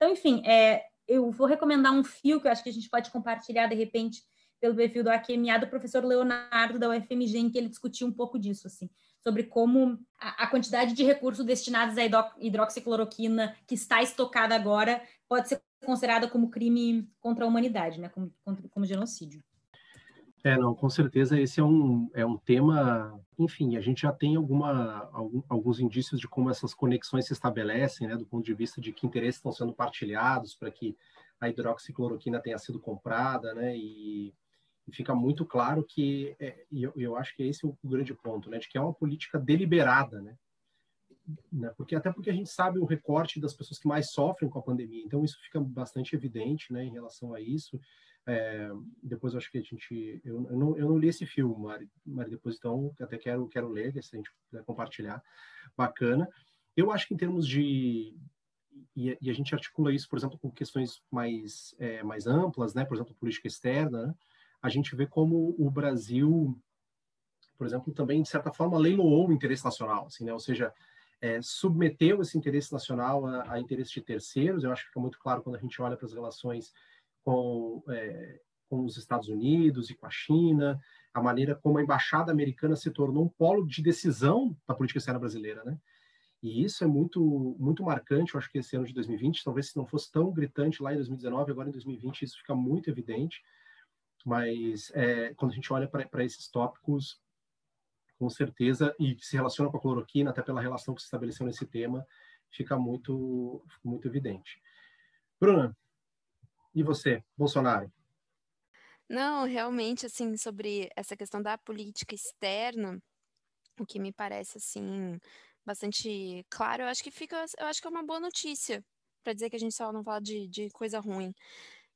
Então, enfim, é, eu vou recomendar um fio que eu acho que a gente pode compartilhar de repente pelo perfil do AQMA do professor Leonardo da UFMG, em que ele discutiu um pouco disso, assim, sobre como a, a quantidade de recursos destinados à hidroxicloroquina que está estocada agora pode ser considerada como crime contra a humanidade, né? como, como genocídio. É, não, com certeza esse é um, é um tema, enfim, a gente já tem alguma, algum, alguns indícios de como essas conexões se estabelecem, né, do ponto de vista de que interesses estão sendo partilhados para que a hidroxicloroquina tenha sido comprada, né, e, e fica muito claro que, é, e eu, eu, acho que esse é o grande ponto, né, de que é uma política deliberada, né, né, porque até porque a gente sabe o recorte das pessoas que mais sofrem com a pandemia, então isso fica bastante evidente, né, em relação a isso, é, depois acho que a gente. Eu, eu, não, eu não li esse filme, Mari, Mari, depois então até quero, quero ler, se a gente puder compartilhar. Bacana. Eu acho que em termos de. E, e a gente articula isso, por exemplo, com questões mais, é, mais amplas, né? por exemplo, política externa, né? a gente vê como o Brasil, por exemplo, também, de certa forma, leiloou o interesse nacional, assim, né? ou seja, é, submeteu esse interesse nacional a, a interesse de terceiros. Eu acho que fica muito claro quando a gente olha para as relações com, é, com os Estados Unidos e com a China, a maneira como a embaixada americana se tornou um polo de decisão da política externa brasileira, né? E isso é muito muito marcante, eu acho que esse ano de 2020, talvez se não fosse tão gritante lá em 2019, agora em 2020 isso fica muito evidente, mas é, quando a gente olha para esses tópicos, com certeza, e se relaciona com a cloroquina, até pela relação que se estabeleceu nesse tema, fica muito, muito evidente. Bruna, e você, Bolsonaro? Não, realmente, assim, sobre essa questão da política externa, o que me parece, assim, bastante claro, eu acho que fica, eu acho que é uma boa notícia, para dizer que a gente só não fala de, de coisa ruim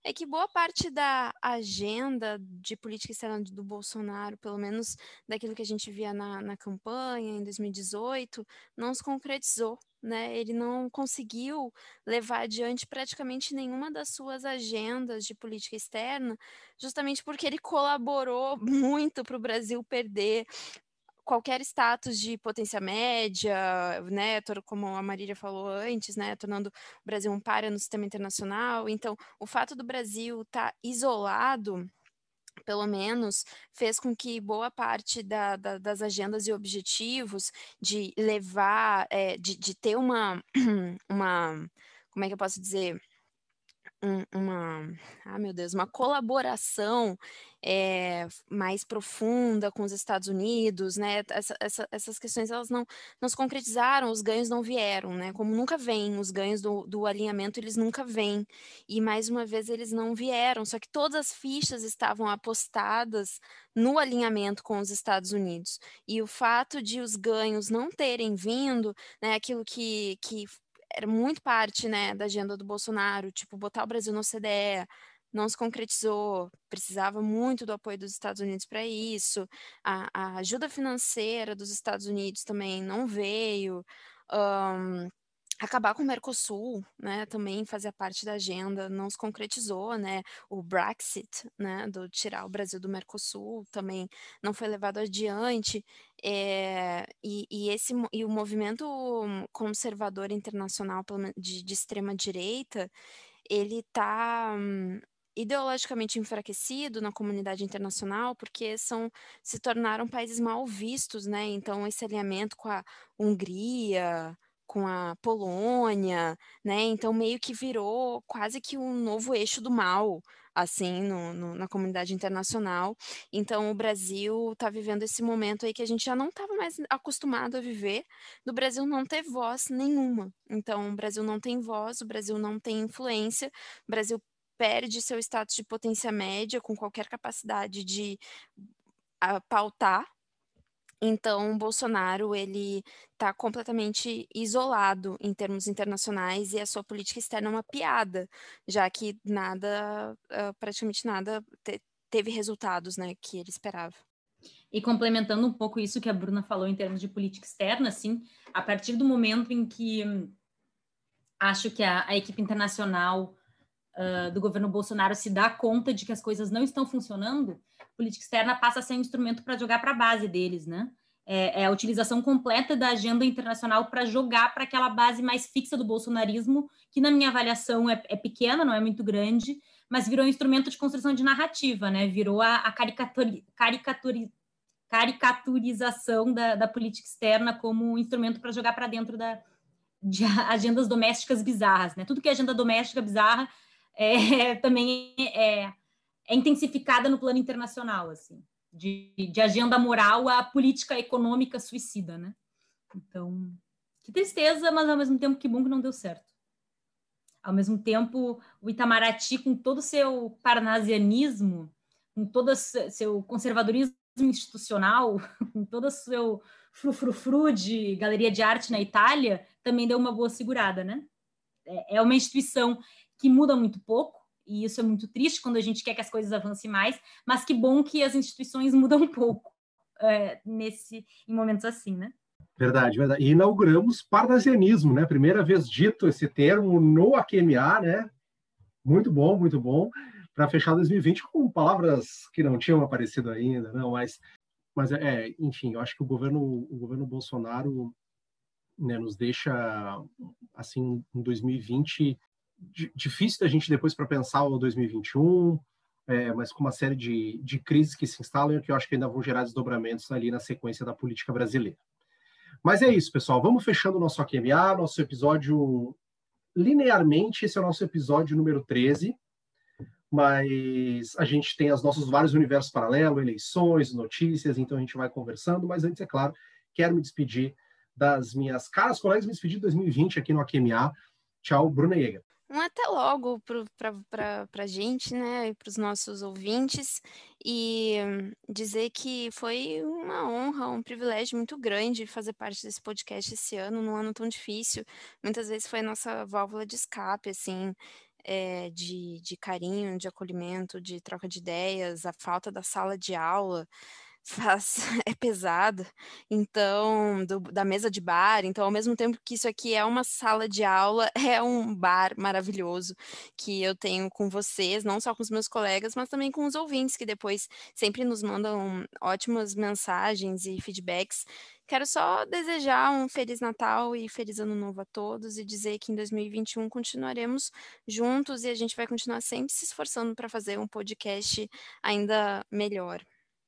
é que boa parte da agenda de política externa do Bolsonaro, pelo menos daquilo que a gente via na, na campanha em 2018, não se concretizou. Né? Ele não conseguiu levar adiante praticamente nenhuma das suas agendas de política externa, justamente porque ele colaborou <laughs> muito para o Brasil perder qualquer status de potência média, né, como a Marília falou antes, né, tornando o Brasil um para no sistema internacional. Então, o fato do Brasil estar tá isolado pelo menos, fez com que boa parte da, da, das agendas e objetivos de levar, é, de, de ter uma, <clears throat> uma, como é que eu posso dizer, um, uma, ah, meu Deus, uma colaboração é, mais profunda com os Estados Unidos, né? Essa, essa, essas questões elas não, não se concretizaram, os ganhos não vieram, né? Como nunca vêm, os ganhos do, do alinhamento eles nunca vêm. E mais uma vez eles não vieram, só que todas as fichas estavam apostadas no alinhamento com os Estados Unidos. E o fato de os ganhos não terem vindo, né? Aquilo que, que era muito parte né, da agenda do Bolsonaro, tipo, botar o Brasil no CDE, não se concretizou, precisava muito do apoio dos Estados Unidos para isso, a, a, ajuda financeira dos Estados Unidos também não veio. Um, acabar com o Mercosul, né, também fazia parte da agenda, não se concretizou, né, o Brexit, né, do tirar o Brasil do Mercosul também não foi levado adiante, é, e, e, esse, e o movimento conservador internacional de, de extrema direita, ele está hum, ideologicamente enfraquecido na comunidade internacional porque são se tornaram países mal vistos, né? Então esse alinhamento com a Hungria, com a Polônia, né? Então meio que virou quase que um novo eixo do mal, assim, no, no, na comunidade internacional. Então o Brasil está vivendo esse momento aí que a gente já não estava mais acostumado a viver, do Brasil não ter voz nenhuma. Então o Brasil não tem voz, o Brasil não tem influência, o Brasil perde seu status de potência média com qualquer capacidade de a, pautar então, Bolsonaro ele está completamente isolado em termos internacionais e a sua política externa é uma piada, já que nada, praticamente nada, te, teve resultados, né, que ele esperava. E complementando um pouco isso que a Bruna falou em termos de política externa, assim, a partir do momento em que acho que a, a equipe internacional uh, do governo Bolsonaro se dá conta de que as coisas não estão funcionando, política externa passa a ser um instrumento para jogar para a base deles, né? É, é, a utilização completa da agenda internacional para jogar para aquela base mais fixa do bolsonarismo, que na minha avaliação é, é, pequena, não é muito grande, mas virou um instrumento de construção de narrativa, né? Virou a, a caricatura, caricaturização da, da política externa como um instrumento para jogar para dentro da, de <laughs> agendas domésticas bizarras. Né? Tudo que é agenda doméstica bizarra é, <laughs> também é, é intensificada no plano internacional, assim, de, de agenda moral a política econômica suicida. Né? Então, que tristeza, mas ao mesmo tempo que bom que não deu certo. Ao mesmo tempo, o Itamaraty, com todo o seu parnasianismo, com todo o seu conservadorismo institucional, <laughs> com todo o seu frufrufru de galeria de arte na Itália, também deu uma boa segurada, né? É, é uma instituição que muda muito pouco, e isso é muito triste quando a gente quer que as coisas avancem mais, mas que bom que as instituições mudam um pouco é, nesse, em momentos assim, né? Verdade, verdade. E inauguramos parnasianismo, né? Primeira vez dito esse termo no AQMA, né? Muito bom, muito bom. Para fechar 2020 com palavras que não tinham aparecido ainda, não, mas mas é, enfim, eu acho que o governo o governo Bolsonaro né, nos deixa assim em 2020 difícil da gente depois para pensar o 2021, é, mas com uma série de, de crises que se instalam e que eu acho que ainda vão gerar desdobramentos ali na sequência da política brasileira. Mas é isso, pessoal. Vamos fechando o nosso AQMA, nosso episódio linearmente. Esse é o nosso episódio número 13. Mas a gente tem os nossos vários universos paralelos, eleições, notícias, então a gente vai conversando. Mas antes, é claro, quero me despedir das minhas caras colegas, me despedir de 2020 aqui no AQMA. Tchau, Bruna Jäger. Um até logo para a gente, né, e para os nossos ouvintes, e dizer que foi uma honra, um privilégio muito grande fazer parte desse podcast esse ano, num ano tão difícil. Muitas vezes foi a nossa válvula de escape, assim, é, de, de carinho, de acolhimento, de troca de ideias, a falta da sala de aula faz <laughs> é pesada, então do, da mesa de bar, então ao mesmo tempo que isso aqui é uma sala de aula, <laughs> é um bar maravilhoso que eu tenho com vocês, não só com os meus colegas, mas também com os ouvintes que depois sempre nos mandam ótimas mensagens e feedbacks. Quero só desejar um feliz Natal e feliz Ano Novo a todos e dizer que em 2021 continuaremos juntos e a gente vai continuar sempre se esforçando para fazer um podcast ainda melhor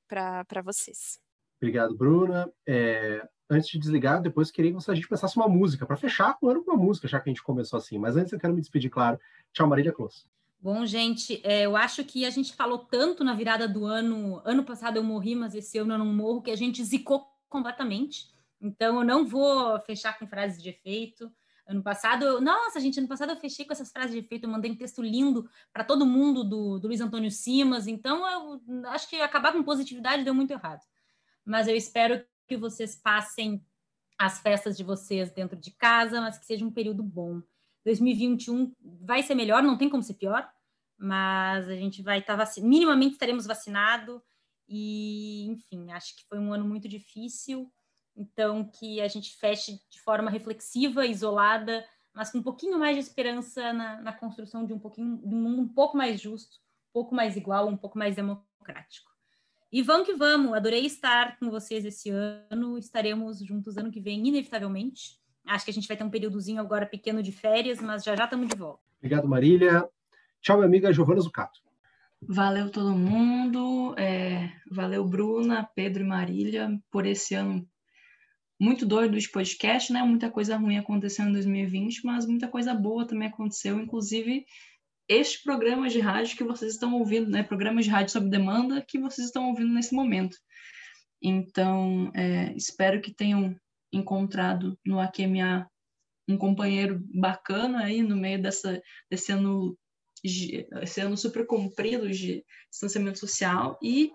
para vocês. Obrigado, Bruna. É, antes de desligar, depois queria que a gente pensasse uma música, para fechar o ano com uma música, já que a gente começou assim. Mas antes eu quero me despedir, claro. Tchau, Marília Close. Bom, gente, é, eu acho que a gente falou tanto na virada do ano. Ano passado eu morri, mas esse ano eu não morro, que a gente zicou completamente. Então eu não vou fechar com frases de efeito. Ano passado, eu, nossa, gente, ano passado eu fechei com essas frases de efeito, eu mandei um texto lindo para todo mundo do, do Luiz Antônio Simas, então eu acho que acabar com positividade deu muito errado. Mas eu espero que vocês passem as festas de vocês dentro de casa, mas que seja um período bom. 2021 vai ser melhor, não tem como ser pior, mas a gente vai estar tá minimamente estaremos vacinados e, enfim, acho que foi um ano muito difícil então, que a gente feche de forma reflexiva, isolada, mas com um pouquinho mais de esperança na, na construção de um pouquinho de um mundo um pouco mais justo, um pouco mais igual, um pouco mais democrático. E vamos que vamos, adorei estar com vocês esse ano, estaremos juntos ano que vem, inevitavelmente. Acho que a gente vai ter um períodozinho agora pequeno de férias, mas já já estamos de volta. Obrigado, Marília. Tchau, minha amiga Giovana Zucato. Valeu todo mundo, é, valeu Bruna, Pedro e Marília por esse ano muito doido de podcast, né? Muita coisa ruim aconteceu em 2020, mas muita coisa boa também aconteceu, inclusive estes programas de rádio que vocês estão ouvindo, né? Programas de rádio sob demanda que vocês estão ouvindo nesse momento. Então, é, espero que tenham encontrado no AQMA um companheiro bacana aí no meio dessa, desse ano esse ano super comprido de distanciamento social e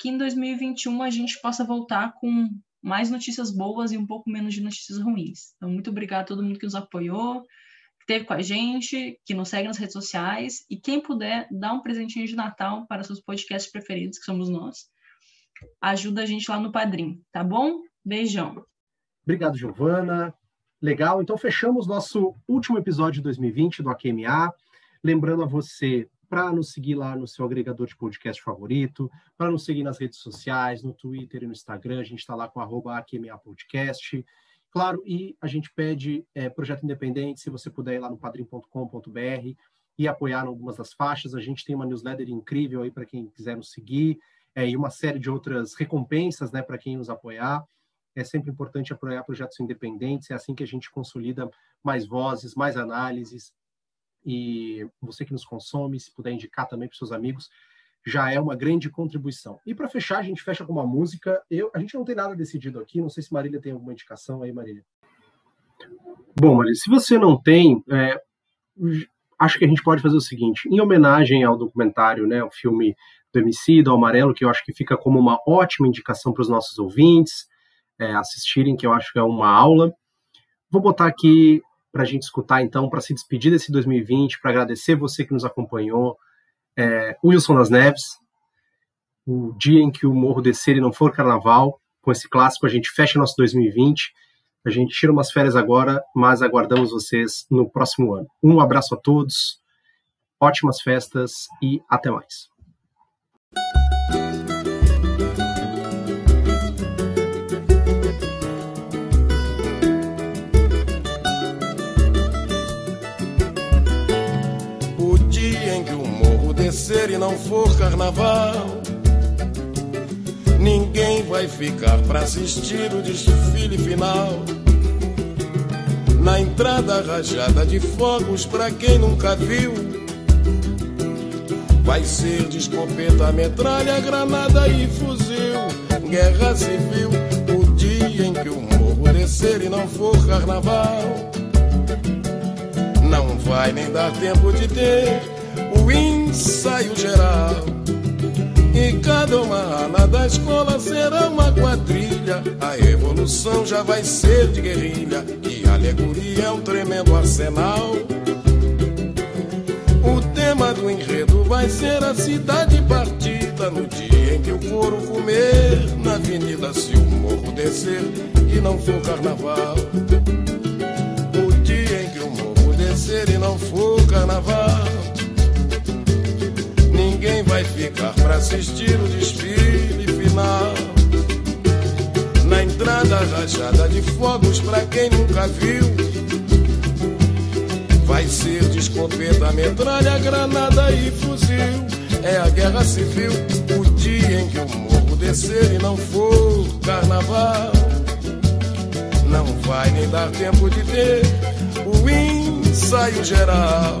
que em 2021 a gente possa voltar com mais notícias boas e um pouco menos de notícias ruins. Então, muito obrigado a todo mundo que nos apoiou, que esteve com a gente, que nos segue nas redes sociais e quem puder dar um presentinho de Natal para seus podcasts preferidos, que somos nós, ajuda a gente lá no Padrim, tá bom? Beijão. Obrigado, Giovana. Legal, então fechamos nosso último episódio de 2020 do AQMA. Lembrando a você para nos seguir lá no seu agregador de podcast favorito, para nos seguir nas redes sociais, no Twitter e no Instagram, a gente está lá com arroba Podcast. Claro, e a gente pede é, projeto independente, se você puder ir lá no padrim.com.br e apoiar algumas das faixas. A gente tem uma newsletter incrível aí para quem quiser nos seguir. é, e uma série de outras recompensas né, para quem nos apoiar. É sempre importante apoiar projetos independentes, é assim que a gente consolida mais vozes, mais análises. E você que nos consome, se puder indicar também para seus amigos, já é uma grande contribuição. E para fechar, a gente fecha com uma música. Eu, a gente não tem nada decidido aqui, não sei se Marília tem alguma indicação aí, Marília. Bom, Marília, se você não tem, é, acho que a gente pode fazer o seguinte: em homenagem ao documentário, né, o filme do MC, do Amarelo, que eu acho que fica como uma ótima indicação para os nossos ouvintes é, assistirem, que eu acho que é uma aula. Vou botar aqui para a gente escutar, então, para se despedir desse 2020, para agradecer você que nos acompanhou, é, Wilson das Neves, o dia em que o morro descer e não for carnaval, com esse clássico a gente fecha nosso 2020, a gente tira umas férias agora, mas aguardamos vocês no próximo ano. Um abraço a todos, ótimas festas e até mais. Não for carnaval, ninguém vai ficar para assistir o desfile final. Na entrada rajada de fogos, pra quem nunca viu, vai ser de escopeta, metralha, granada e fuzil. Guerra civil, o dia em que o morro descer e não for carnaval. Não vai nem dar tempo de ter o ensaio geral. E cada uma ala da escola será uma quadrilha. A evolução já vai ser de guerrilha. E a alegoria é um tremendo arsenal. O tema do enredo vai ser a cidade partida. No dia em que o couro comer na avenida, se o morro descer e não for carnaval. O dia em que o morro descer e não for carnaval ninguém vai ficar para assistir o desfile final. Na entrada rajada de fogos para quem nunca viu. Vai ser de metralha, granada e fuzil. É a guerra civil, o dia em que o morro descer e não for carnaval. Não vai nem dar tempo de ter o ensaio geral.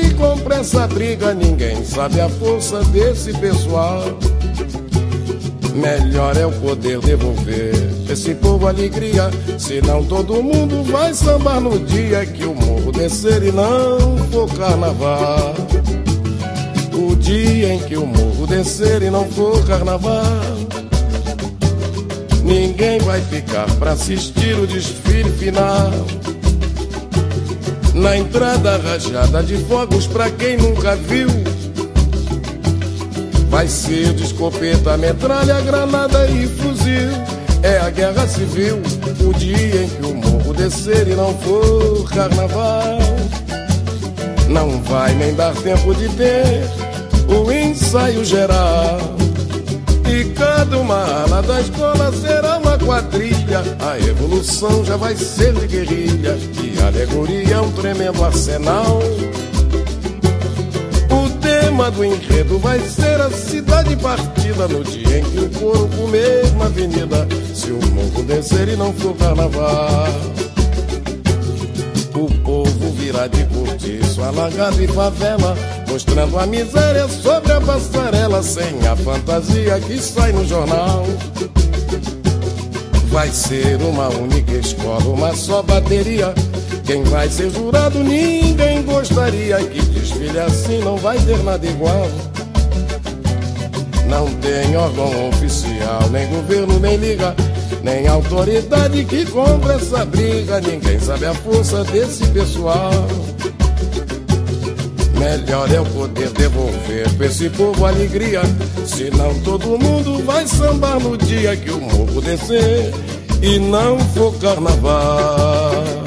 compre essa briga. Ninguém sabe a força desse pessoal. Melhor é o poder devolver esse povo alegria. Senão todo mundo vai sambar no dia que o morro descer e não for carnaval. O dia em que o morro descer e não for carnaval. Ninguém vai ficar para assistir o desfile final. Na entrada rajada de fogos para quem nunca viu. Vai ser de escopeta, metralha, granada e fuzil. É a guerra civil, o dia em que o morro descer e não for carnaval. Não vai nem dar tempo de ter o ensaio geral. E cada uma ala da escola será uma quadrilha. A evolução já vai ser de guerrilha. Alegoria é um tremendo arsenal. O tema do enredo vai ser a cidade partida. No dia em que o couro comer uma avenida. Se o morro descer e não for carnaval. O povo virá de cortiço, alagado e favela Mostrando a miséria sobre a passarela Sem a fantasia que sai no jornal Vai ser uma única escola, uma só bateria Quem vai ser jurado, ninguém gostaria que desfile assim não vai ter nada igual. Não tem órgão oficial, nem governo, nem liga, nem autoridade que compra essa briga. Ninguém sabe a força desse pessoal. Melhor é eu poder devolver pra esse povo alegria. Senão todo mundo vai sambar no dia que o morro descer e não for carnaval.